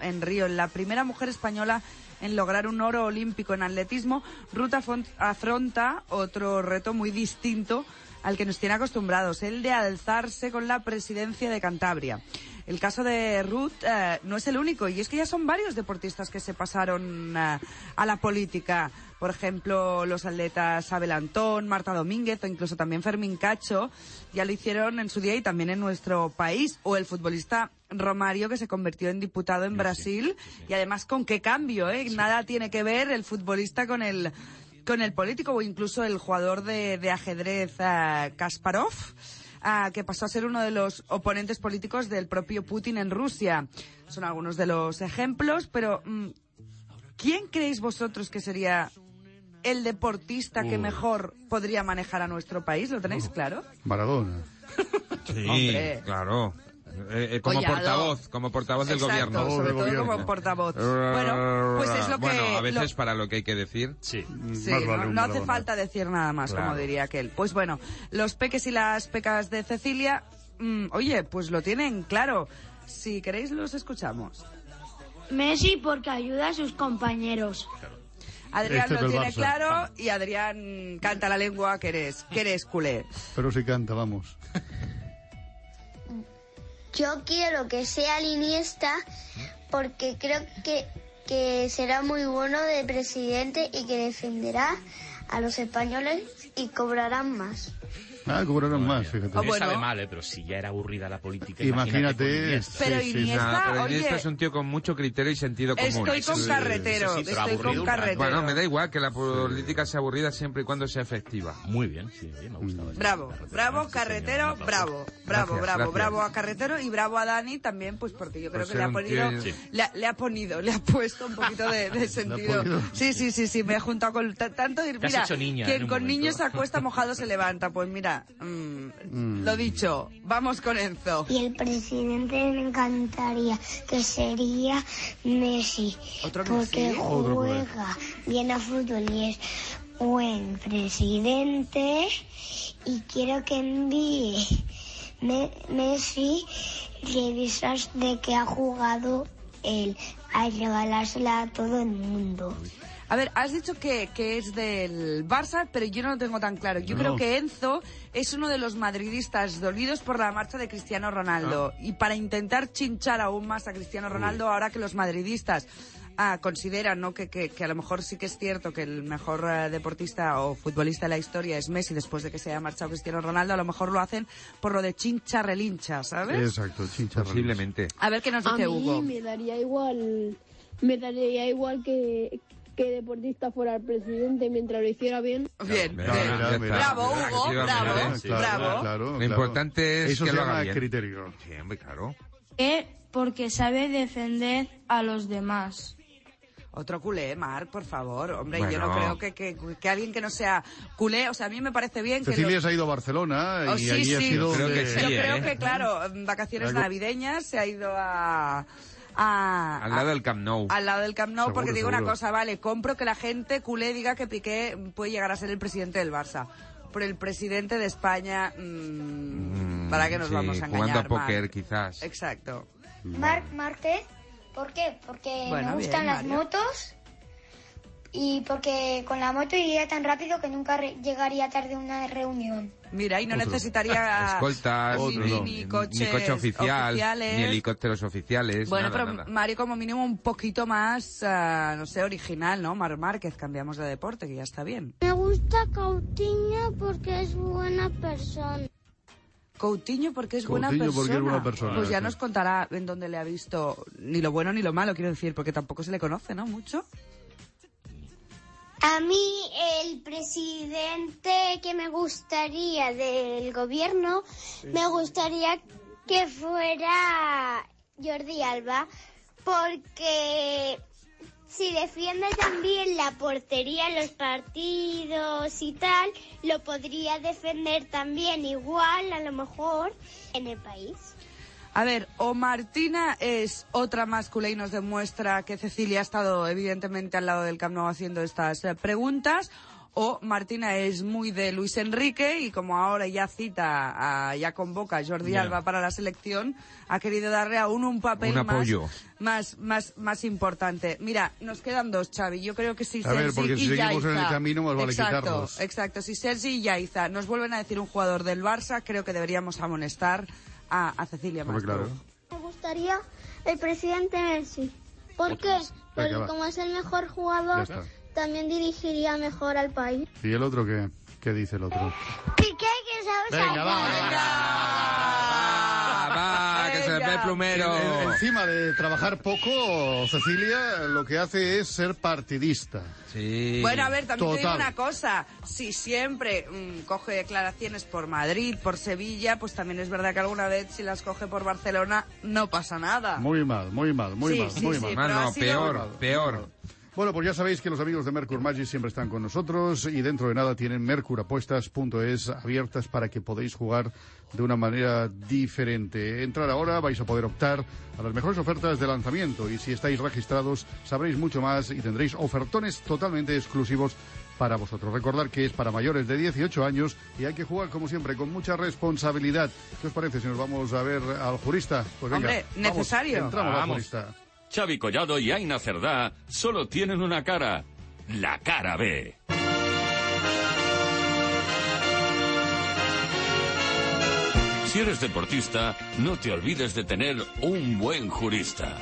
en Río la primera mujer española en lograr un oro olímpico en atletismo. Ruth afron- afronta otro reto muy distinto al que nos tiene acostumbrados, el de alzarse con la presidencia de Cantabria. El caso de Ruth eh, no es el único, y es que ya son varios deportistas que se pasaron eh, a la política. Por ejemplo, los atletas Abel Antón, Marta Domínguez o incluso también Fermín Cacho ya lo hicieron en su día y también en nuestro país. O el futbolista Romario que se convirtió en diputado en Brasil y además con qué cambio, ¿eh? Nada tiene que ver el futbolista con el con el político o incluso el jugador de, de ajedrez eh, Kasparov, ah, que pasó a ser uno de los oponentes políticos del propio Putin en Rusia. Son algunos de los ejemplos, pero mm, ¿quién creéis vosotros que sería el deportista que mejor podría manejar a nuestro país? ¿Lo tenéis claro? Maradona. Sí, Hombre. claro. Eh, eh, como Collado. portavoz, como portavoz del Exacto, gobierno. sobre todo como portavoz. Bueno, pues es lo que... Bueno, a veces lo- para lo que hay que decir. Sí. Sí, no, no hace falta decir nada más, como Claro. diría aquel. Pues bueno, los peques y las pecas de Cecilia, mm, oye, pues lo tienen claro. Si queréis, los escuchamos. Messi porque ayuda a sus compañeros. Adrián Este es lo tiene Barça. claro y Adrián canta la lengua que eres, que eres culé. Pero si canta, vamos. Yo quiero que sea Iniesta porque creo que, que será muy bueno de presidente y que defenderá a los españoles y cobrarán más. Ah, cobrarán más, fíjate. Ah, Me sabe mal, ¿eh? pero si ya era aburrida la política, imagínate. Imagínate. Pero Iniesta, Nah, pero oye, Iniesta es un tío con mucho criterio y sentido común. estoy con sí, carretero, sí, estoy con carretero. Bueno, me da igual que la política sea aburrida siempre y cuando sea efectiva. Muy bien, sí, oye, me ha gustado. eso. Bravo, bravo, señor, carretero, bravo, bravo, Gracias, bravo, gracias. bravo a carretero y bravo a Dani también, pues porque yo creo Por que le ha ponido, tío- le, ha, le ha ponido, le ha puesto un poquito de, de sentido. Sí, sí, sí, sí, me he juntado con ta- tanto, mira, quien con niños se acuesta mojado se levanta, pues mira, Mm, lo dicho, vamos con Enzo. Y el presidente me encantaría que sería Messi. ¿Otro porque Messi? Otro culé. juega bien a fútbol y es buen presidente. Y quiero que envíe Me- Messi revistas de que ha jugado él a regalársela a todo el mundo. A ver, has dicho que, que es del Barça, pero yo no lo tengo tan claro. Yo No. creo que Enzo es uno de los madridistas dolidos por la marcha de Cristiano Ronaldo. Y para intentar chinchar aún más a Cristiano Ronaldo, ahora que los madridistas ah, consideran ¿no? que, que, que a lo mejor sí que es cierto que el mejor eh, deportista o futbolista de la historia es Messi después de que se haya marchado Cristiano Ronaldo, a lo mejor lo hacen por lo de chincha relincha, ¿sabes? Exacto, chincha. Posiblemente. A ver qué nos A dice mí Hugo. me daría igual, me daría igual que, que deportista fuera el presidente mientras lo hiciera bien. Bien, mira, mira. Bravo, Hugo, sí, bravo, sí. bravo. Claro, Lo importante es Eso que se lo haga bien. criterio. Sí, hombre, claro. porque sabe defender a los demás. Otro culé, Marc, por favor. Hombre, yo Bueno. no creo que, que, que alguien que no sea culé, o sea, a mí me parece bien que... Cecilia lo- se ha ido a Barcelona Oh, y sí, allí ha sí. sido Creo donde- que sí, Pero ¿eh? creo que, claro, vacaciones Algo- navideñas se ha ido a... a- Al lado del Camp Nou. al lado del Camp Nou, Seguro, porque digo una cosa, vale, compro que la gente culé diga que Piqué puede llegar a ser el presidente del Barça. Pero el presidente de España, mm, ¿para qué nos sí, vamos a engañar? jugando a póker, Marc? quizás. Exacto. Marc Márquez, ¿por qué? Porque Bueno, me gustan bien, las Mario. motos y porque con la moto iría tan rápido que nunca re- llegaría tarde a una reunión. Mira, y no Otro. necesitaría Escoltas, ni, ni, ni, coches ni coche oficial, oficiales. ni helicópteros oficiales. Bueno, nada, pero nada. Mario como mínimo un poquito más, ah, no sé, original, ¿no? Mar Márquez, cambiamos de deporte, que ya está bien. Me gusta Coutinho porque es buena persona. Coutinho porque es buena Coutinho persona. porque es buena persona, Pues ya nos contará en dónde le ha visto ni lo bueno ni lo malo, quiero decir, porque tampoco se le conoce, ¿no? Mucho. A mí el presidente que me gustaría del gobierno, me gustaría que fuera Jordi Alba, porque si defiende también la portería los partidos y tal, lo podría defender también igual, a lo mejor, en el país. A ver, o Martina es otra masculina y nos demuestra que Cecilia ha estado evidentemente al lado del Camp Nou haciendo estas eh, preguntas, o Martina es muy de Luis Enrique y como ahora ya cita, a- ya convoca a Jordi. Alba para la selección, ha querido darle aún un papel Un más, más, más, más importante. Mira, nos quedan dos, Xavi. Yo creo que si A ver, Sergi porque si y seguimos en el camino, más vale exacto, quitarlos. Exacto, si Sergi y Yaiza nos vuelven a decir un jugador del Barça, creo que deberíamos amonestar a, a Cecilia claro. Me gustaría el presidente Messi. ¿Por qué? Porque va. como es el mejor jugador, también dirigiría mejor al país. ¿Y el otro qué? ¿Qué dice el otro? Piqué, que sabes Venga, va, Ah, va, plumero. En- en- encima de trabajar poco, Cecilia lo que hace es ser partidista. Sí. Bueno, a ver, también te digo Total. una cosa. Si siempre mm, coge declaraciones por Madrid, por Sevilla, pues también es verdad que alguna vez si las coge por Barcelona no pasa nada. Muy mal, muy mal, muy Sí, mal, sí, muy sí, mal. pero no, ha sido- peor, peor. Bueno, pues ya sabéis que los amigos de Mercur Magic siempre están con nosotros y dentro de nada tienen mercurapuestas.es abiertas para que podáis jugar de una manera diferente. Entrar ahora, vais a poder optar a las mejores ofertas de lanzamiento y si estáis registrados sabréis mucho más y tendréis ofertones totalmente exclusivos para vosotros. Recordar que es para mayores de 18 años y hay que jugar como siempre con mucha responsabilidad. ¿Qué os parece si nos vamos a ver al jurista? Pues venga, Hombre, vamos, necesario. entramos al Vamos. jurista. Xavi Collado y Aina Cerdá solo tienen una cara, la cara B. Si eres deportista, no te olvides de tener un buen jurista.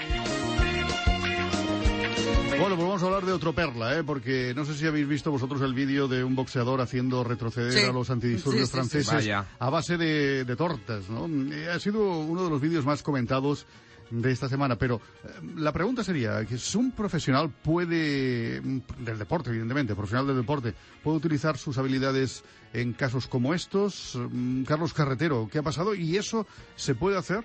Bueno, pues vamos a hablar de otro perla, ¿eh? porque no sé si habéis visto vosotros el vídeo de un boxeador haciendo retroceder Sí. a los antidisturbios Sí, sí, sí. franceses a base de, de tortas. ¿no? Eh, Ha sido uno de los vídeos más comentados de esta semana, pero eh, la pregunta sería, si un profesional puede, mm, del deporte evidentemente, profesional del deporte, puede utilizar sus habilidades en casos como estos? Mm, Carlos Carretero, ¿qué ha pasado? ¿Y eso se puede hacer?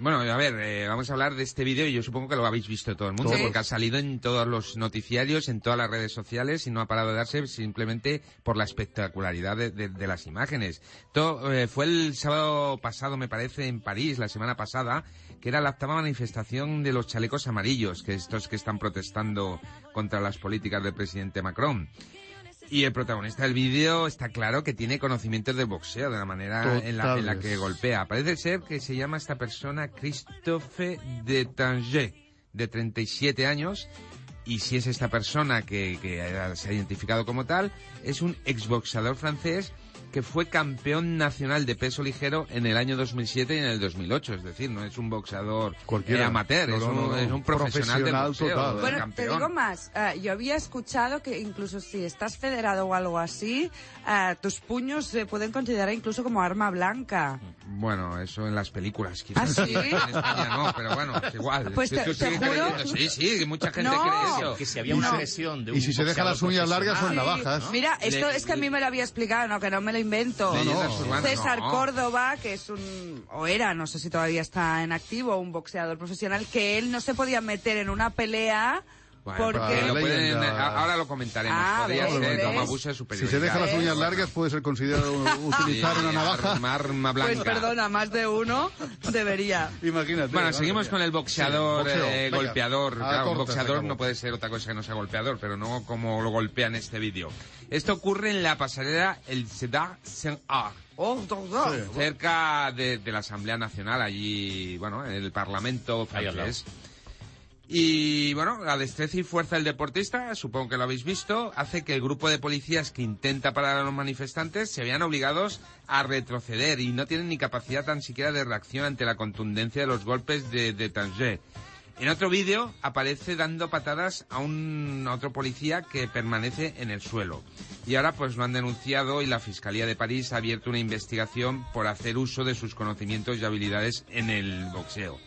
Bueno, a ver, eh, vamos a hablar de este vídeo y yo supongo que lo habéis visto todo el mundo Sí. porque ha salido en todos los noticiarios, en todas las redes sociales y no ha parado de darse simplemente por la espectacularidad de, de- de las imágenes. Todo, eh, fue el sábado pasado, me parece, en París, la semana pasada, que era la octava manifestación de los chalecos amarillos, que estos que están protestando contra las políticas del presidente Macron. Y el protagonista del vídeo está claro que tiene conocimientos de boxeo de la manera en la, en la que golpea. Parece ser que se llama esta persona Christophe de Tanger, de 37 años. Y si es esta persona que, que se ha identificado como tal, es un exboxador francés que fue campeón nacional de peso ligero en el año 2007 y en el 2008. Es decir, no es un boxador Cualquiera. eh, amateur, No, es, un, no, no. es un profesional, del Profesional boxeo, total. Bueno, te campeón. digo más. eh, yo había escuchado que incluso si estás federado o algo así, eh, tus puños se pueden considerar incluso como arma blanca. Bueno, eso en las películas, quizás. ¿Ah, sí? En España no, pero bueno, es igual. Pues te- te juro- creyendo- Sí, sí, que mucha gente No. cree eso. Que si había una agresión de un Y si se deja las uñas largas son navajas. Mira, esto es que a mí me lo había explicado, no, que no me lo invento. César. Córdoba, que es un, o era, no sé si todavía está en activo, un boxeador profesional, que él no se podía meter en una pelea Bueno, porque... pero lo pueden- Leyendas. a- ahora lo comentaremos. Ah, Podría ¿ves? ser ¿ves? como abuso de Si se deja las ¿Eh? uñas largas puede ser considerado utilizar Sí, una navaja. Arma, arma blanca. Pues perdona, más de uno debería. Imagínate. Bueno, seguimos con el boxeador, Sí, boxeo, eh, golpeador. A Claro, corta, boxeador no puede ser otra cosa que no sea golpeador, pero no como lo golpea en este vídeo. Esto ocurre en la pasarela El Cedar Saint-Arc. Oh. Sí. cerca de, de la Asamblea Nacional, allí, bueno, en el Parlamento francés. Y bueno, la destreza y fuerza del deportista, supongo que lo habéis visto, hace que el grupo de policías que intenta parar a los manifestantes se vean obligados a retroceder y no tienen ni capacidad tan siquiera de reacción ante la contundencia de los golpes de, de Tanger. En otro vídeo aparece dando patadas a un a otro policía que permanece en el suelo. Y ahora pues lo han denunciado y la Fiscalía de París ha abierto una investigación por hacer uso de sus conocimientos y habilidades en el boxeo.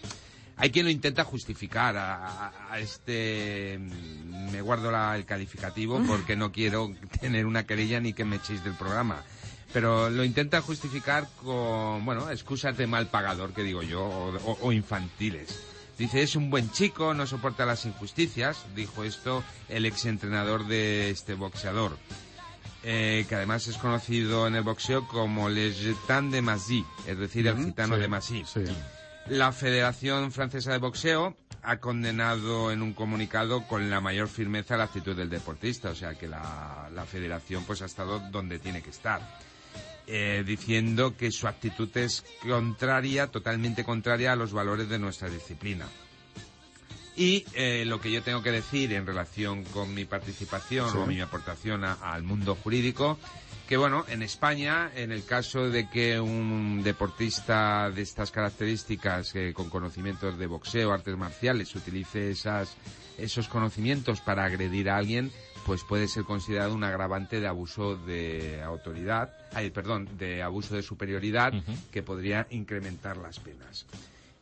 Hay quien lo intenta justificar a, a- a este... mm, Me guardo la- el calificativo porque no quiero tener una querella ni que me echéis del programa. Pero lo intenta justificar con, bueno, excusas de mal pagador, que digo yo, o, o- o infantiles. Dice, es un buen chico, no soporta las injusticias, dijo esto el exentrenador de este boxeador, eh, que además es conocido en el boxeo como Le Gitan de Massy, es decir, el gitano sí, de Massy. sí. La Federación Francesa de Boxeo ha condenado en un comunicado con la mayor firmeza la actitud del deportista, o sea que la, la federación pues ha estado donde tiene que estar. Eh, diciendo que su actitud es contraria, totalmente contraria a los valores de nuestra disciplina. Y eh, lo que yo tengo que decir en relación con mi participación Sí. o mi aportación a- al mundo jurídico, que bueno, en España, en el caso de que un deportista de estas características, eh, con conocimientos de boxeo, artes marciales, utilice esas, esos conocimientos para agredir a alguien, pues puede ser considerado un agravante de abuso de autoridad, ay, perdón, de abuso de superioridad, que podría incrementar las penas.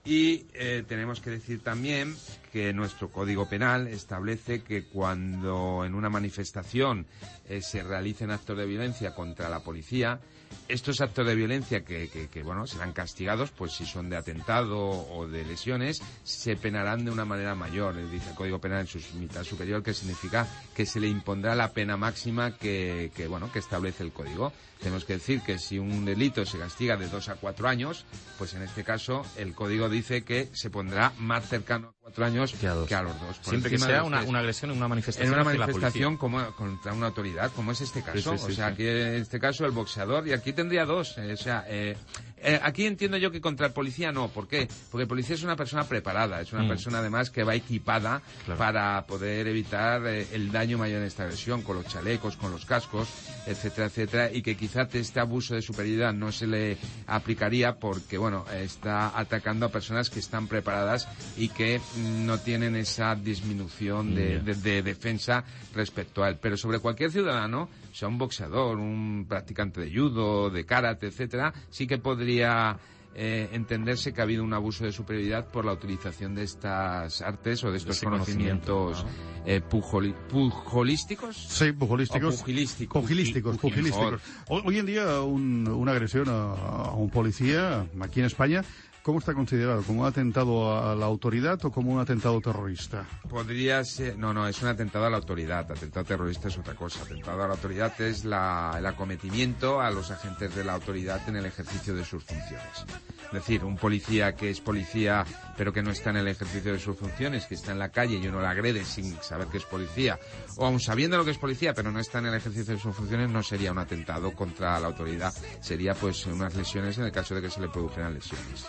Y eh, tenemos que decir también que nuestro Código Penal establece que cuando en una manifestación eh, se realicen actos de violencia contra la policía, estos actos de violencia que, que, que, bueno, serán castigados, pues si son de atentado o de lesiones, se penarán de una manera mayor. Dice el Código Penal en su mitad superior, que significa que se le impondrá la pena máxima que, que, bueno, que establece el Código. Tenemos que decir que si un delito se castiga de dos a cuatro años, pues en este caso el Código dice que se pondrá más cercano a cuatro años que a, los dos. por Siempre que sea una, agresión en una manifestación. en una hacia la manifestación como, contra una autoridad, como es este caso. Sí, sí, sí, o sea, sí. aquí en este caso el boxeador, y aquí tendría dos. eh, o sea, eh, eh, aquí entiendo yo que contra el policía no. ¿Por qué? Porque el policía es una persona preparada, es una Mm. persona además que va equipada Claro. para poder evitar eh, el daño mayor en esta agresión, con los chalecos, con los cascos, etcétera, etcétera, y que quizás este abuso de superioridad no se le aplicaría porque, bueno, está atacando a personas que están preparadas y que no tienen esa disminución de, de- de defensa respecto a él. Pero sobre cualquier ciudadano, sea un boxeador, un practicante de judo, de karate, etcétera, sí que podría eh, entenderse que ha habido un abuso de superioridad por la utilización de estas artes o de estos conocimiento, conocimientos eh, pujoli- pujolísticos. Sí, pugilísticos. O pugilísticos. Pugilísticos, Pugi- pugilísticos. Hoy, hoy en día un- una agresión a, a un policía aquí en España ¿cómo está considerado? ¿Como un atentado a la autoridad o como un atentado terrorista? Podría ser, no, no, es un atentado a la autoridad. Atentado terrorista es otra cosa. Atentado a la autoridad es la, el acometimiento a los agentes de la autoridad en el ejercicio de sus funciones. Es decir, un policía que es policía pero que no está en el ejercicio de sus funciones, que está en la calle y uno la agrede sin saber que es policía, o aun sabiendo lo que es policía pero no está en el ejercicio de sus funciones, no sería un atentado contra la autoridad. Sería pues unas lesiones en el caso de que se le produjeran lesiones.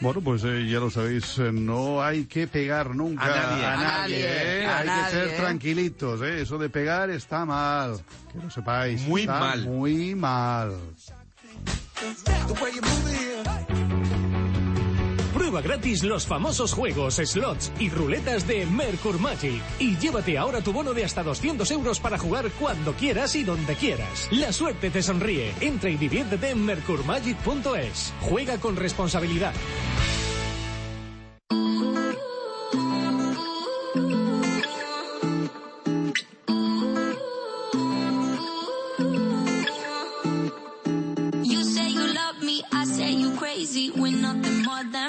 Bueno, pues eh, ya lo sabéis, eh, no hay que pegar nunca A nadie. a ¿eh? a hay nadie, que ser ¿eh? tranquilitos, ¿eh? eso de pegar está mal, que lo sepáis. Muy está mal. Muy mal. Gratis los famosos juegos, slots y ruletas de Mercur Magic. Y llévate ahora tu bono de hasta 200 euros para jugar cuando quieras y donde quieras. La suerte te sonríe. Entra y diviértete en mercurmagic.es. Juega con responsabilidad.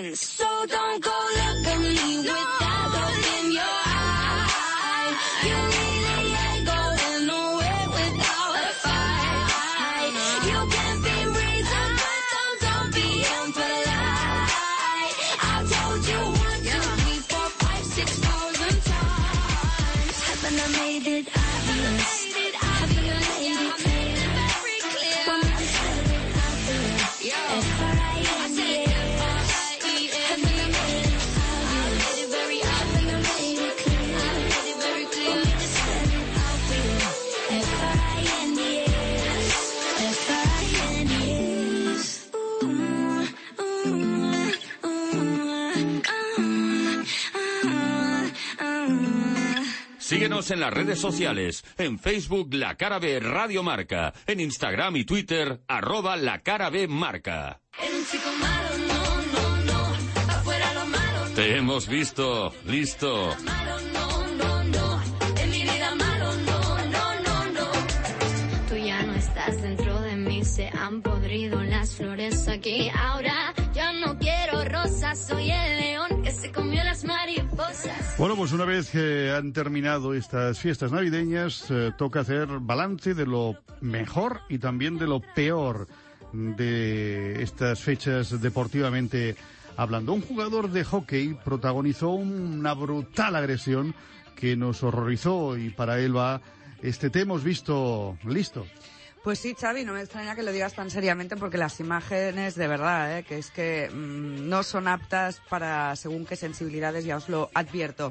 friends. So don't go Síguenos en las redes sociales, en Facebook La Cara B Radio Marca, en Instagram y Twitter arroba La Cara B Marca. Te hemos visto, listo. Tú ya no estás dentro de mí, se han podrido las flores aquí. Ahora yo no quiero rosas, soy el león se comió las mariposas. Bueno, pues una vez que han terminado estas fiestas navideñas, eh, toca hacer balance de lo mejor y también de lo peor. de estas fechas deportivamente hablando. Un jugador de hockey protagonizó una brutal agresión que nos horrorizó y para él va este te hemos visto listo. Pues sí, Xavi, no me extraña que lo digas tan seriamente porque las imágenes, de verdad, ¿eh? que es que mm, no son aptas para según qué sensibilidades, ya os lo advierto.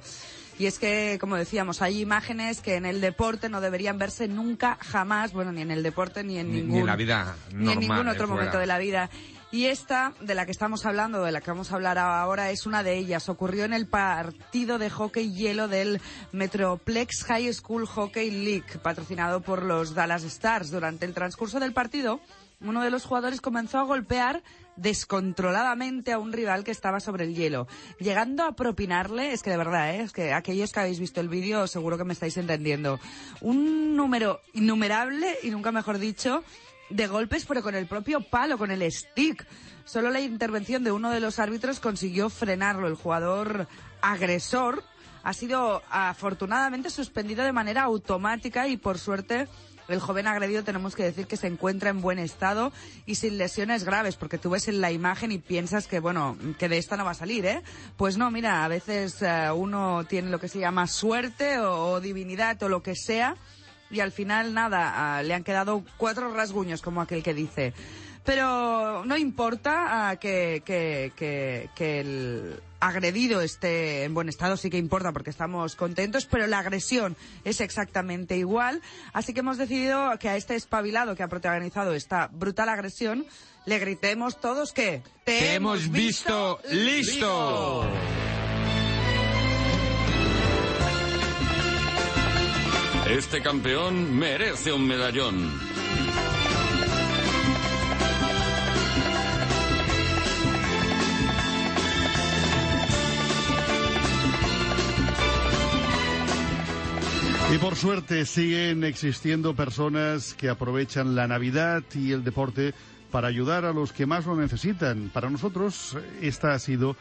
Y es que, como decíamos, hay imágenes que en el deporte no deberían verse nunca, jamás, bueno, ni en el deporte ni en Ni- ningún... ni en la vida Ni en ningún eh, otro momento de la vida. Y esta, de la que estamos hablando, de la que vamos a hablar ahora, es una de ellas. Ocurrió en el partido de hockey hielo del Metroplex High School Hockey League, patrocinado por los Dallas Stars. Durante el transcurso del partido, uno de los jugadores comenzó a golpear descontroladamente a un rival que estaba sobre el hielo, llegando a propinarle, es que de verdad, ¿eh? es que aquellos que habéis visto el vídeo seguro que me estáis entendiendo, un número innumerable y nunca mejor dicho de golpes, pero con el propio palo, con el stick. Solo la intervención de uno de los árbitros consiguió frenarlo. El jugador agresor ha sido afortunadamente suspendido de manera automática y por suerte el joven agredido tenemos que decir que se encuentra en buen estado y sin lesiones graves, porque tú ves en la imagen y piensas que, bueno, que de esta no va a salir, ¿eh? Pues no, mira, a veces eh, uno tiene lo que se llama suerte o divinidad o lo que sea y al final nada, le han quedado cuatro rasguños, como aquel que dice. Pero no importa ah, que, que, que, que el agredido esté en buen estado, sí que importa porque estamos contentos, pero la agresión es exactamente igual. Así que hemos decidido que a este espabilado que ha protagonizado esta brutal agresión le gritemos todos que Te hemos visto listo. Este campeón merece un medallón. Y por suerte siguen existiendo personas que aprovechan la Navidad y el deporte para ayudar a los que más lo necesitan. Para nosotros esta ha sido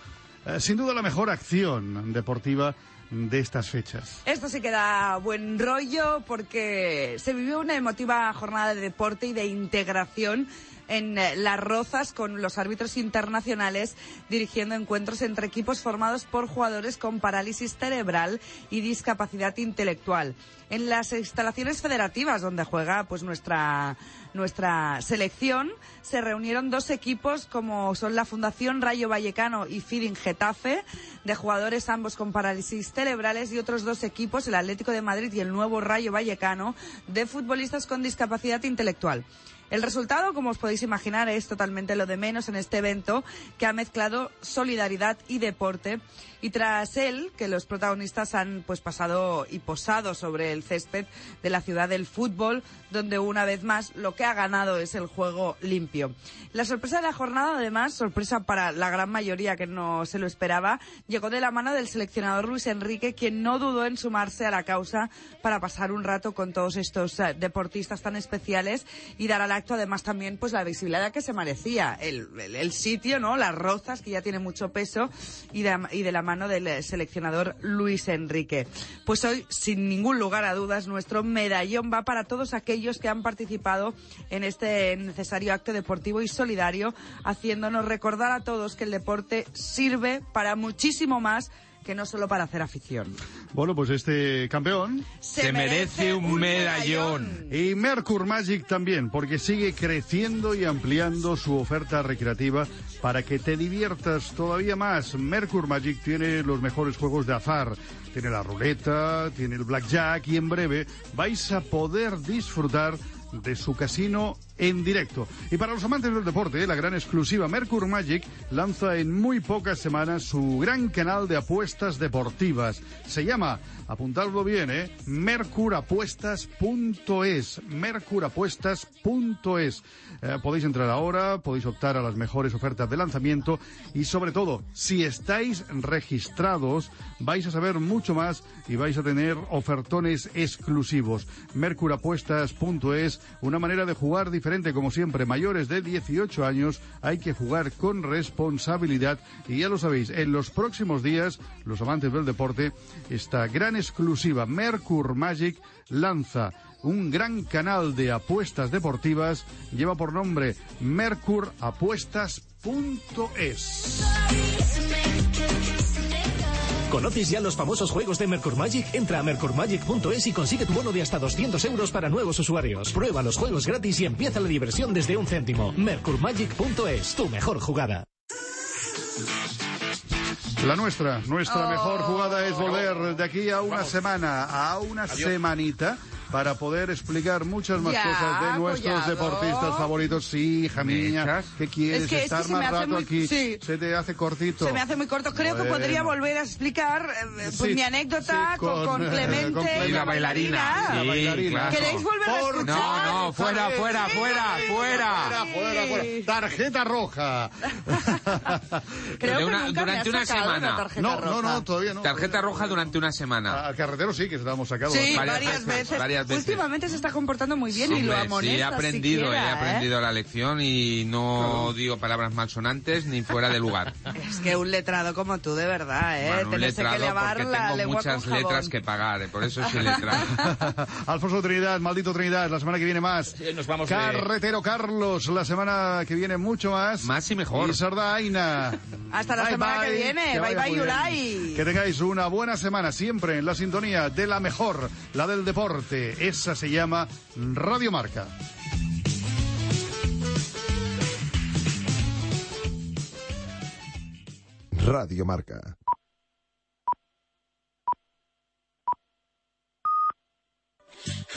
eh, sin duda la mejor acción deportiva de estas fechas. Esto sí que da buen rollo porque se vivió una emotiva jornada de deporte y de integración en eh, Las Rozas con los árbitros internacionales dirigiendo encuentros entre equipos formados por jugadores con parálisis cerebral y discapacidad intelectual. En las instalaciones federativas donde juega pues nuestra nuestra selección se reunieron dos equipos como son la Fundación Rayo Vallecano y Feeding Getafe de jugadores ambos con parálisis cerebrales y otros dos equipos el Atlético de Madrid y el nuevo Rayo Vallecano de futbolistas con discapacidad intelectual. El resultado, como os podéis imaginar, es totalmente lo de menos en este evento que ha mezclado solidaridad y deporte. Y tras él, que los protagonistas han pues pasado y posado sobre el césped de la ciudad del fútbol, donde una vez más lo que ha ganado es el juego limpio. La sorpresa de la jornada, además, sorpresa para la gran mayoría que no se lo esperaba, llegó de la mano del seleccionador Luis Enrique, quien no dudó en sumarse a la causa para pasar un rato con todos estos eh, deportistas tan especiales y dar al acto además también pues la visibilidad que se merecía el, el- sitio, ¿no? Las rozas que ya tiene mucho peso y de, y de la mano del eh, seleccionador Luis Enrique. Pues hoy, sin ningún lugar a dudas, nuestro medallón va para todos aquellos que han participado en este necesario acto deportivo y solidario, haciéndonos recordar a todos que el deporte sirve para muchísimo más que no solo para hacer afición. Bueno, pues este campeón Se merece un medallón. Y Mercur Magic también, porque sigue creciendo y ampliando su oferta recreativa para que te diviertas todavía más. Mercur Magic tiene los mejores juegos de azar. Tiene la ruleta, tiene el blackjack y en breve vais a poder disfrutar de su casino en directo. Y para los amantes del deporte, la gran exclusiva Mercur Magic lanza en muy pocas semanas su gran canal de apuestas deportivas. Se llama, apuntadlo bien, ¿eh? mercurapuestas.es. mercurapuestas.es. Eh, podéis entrar ahora, podéis optar a las mejores ofertas de lanzamiento y sobre todo, si estáis registrados, vais a saber mucho más y vais a tener ofertones exclusivos. mercurapuestas.es, una manera de jugar diferente como siempre, mayores de 18 años, hay que jugar con responsabilidad y ya lo sabéis, en los próximos días, los amantes del deporte, esta gran exclusiva Mercur Magic lanza un gran canal de apuestas deportivas, lleva por nombre mercurapuestas.es. ¿Conoces ya los famosos juegos de Mercur Magic? Entra a mercurmagic.es y consigue tu bono de hasta 200 euros para nuevos usuarios. Prueba los juegos gratis y empieza la diversión desde un céntimo. Mercurmagic.es, tu mejor jugada. La nuestra, nuestra Oh. mejor jugada es volver de aquí a una semana, a una semanita, para poder explicar muchas más Ya, cosas de nuestros Collado. deportistas favoritos. Sí, hija mía, ¿qué quieres? Es que- es que Estar se me más rato muy- aquí. sí. Se te hace cortito. Se me hace muy corto. Creo que podría volver a explicar eh, pues, Sí, mi anécdota sí, con, eh, Clemente con Clemente. Y la bailarina. La Sí, bailarina. claro. ¿Queréis volver a escuchar? No, no, fuera, fuera, fuera, fuera. Fuera, fuera, fuera. Tarjeta roja. Creo De que una- nunca me durante has una semana. una tarjeta No, no, roja. no, todavía no. Tarjeta roja durante una semana. Al carretero sí que se la hemos sacado. Sí, Varias veces, veces. varias veces. Últimamente se está comportando muy bien y lo amonesta sí, he aprendido, siquiera, he ¿eh? aprendido la lección y no digo palabras malsonantes ni fuera de lugar. Es que un letrado como tú, de verdad, ¿eh? Bueno, un Tenerse que letrado lavar porque la tengo muchas letras que pagar, eh, por eso soy letrado. Alfonso Trinidad, maldito Trinidad, la semana que viene más. nos vamos de- Carretero Carlos, la semana que viene mucho más. Más y mejor. Y Sardaina. Hasta la Bye, semana que bye. viene. Que Bye, bye. Yulai. Que tengáis una buena semana siempre en la sintonía de la mejor, la del deporte. Esa se llama Radio Marca. Radio Marca.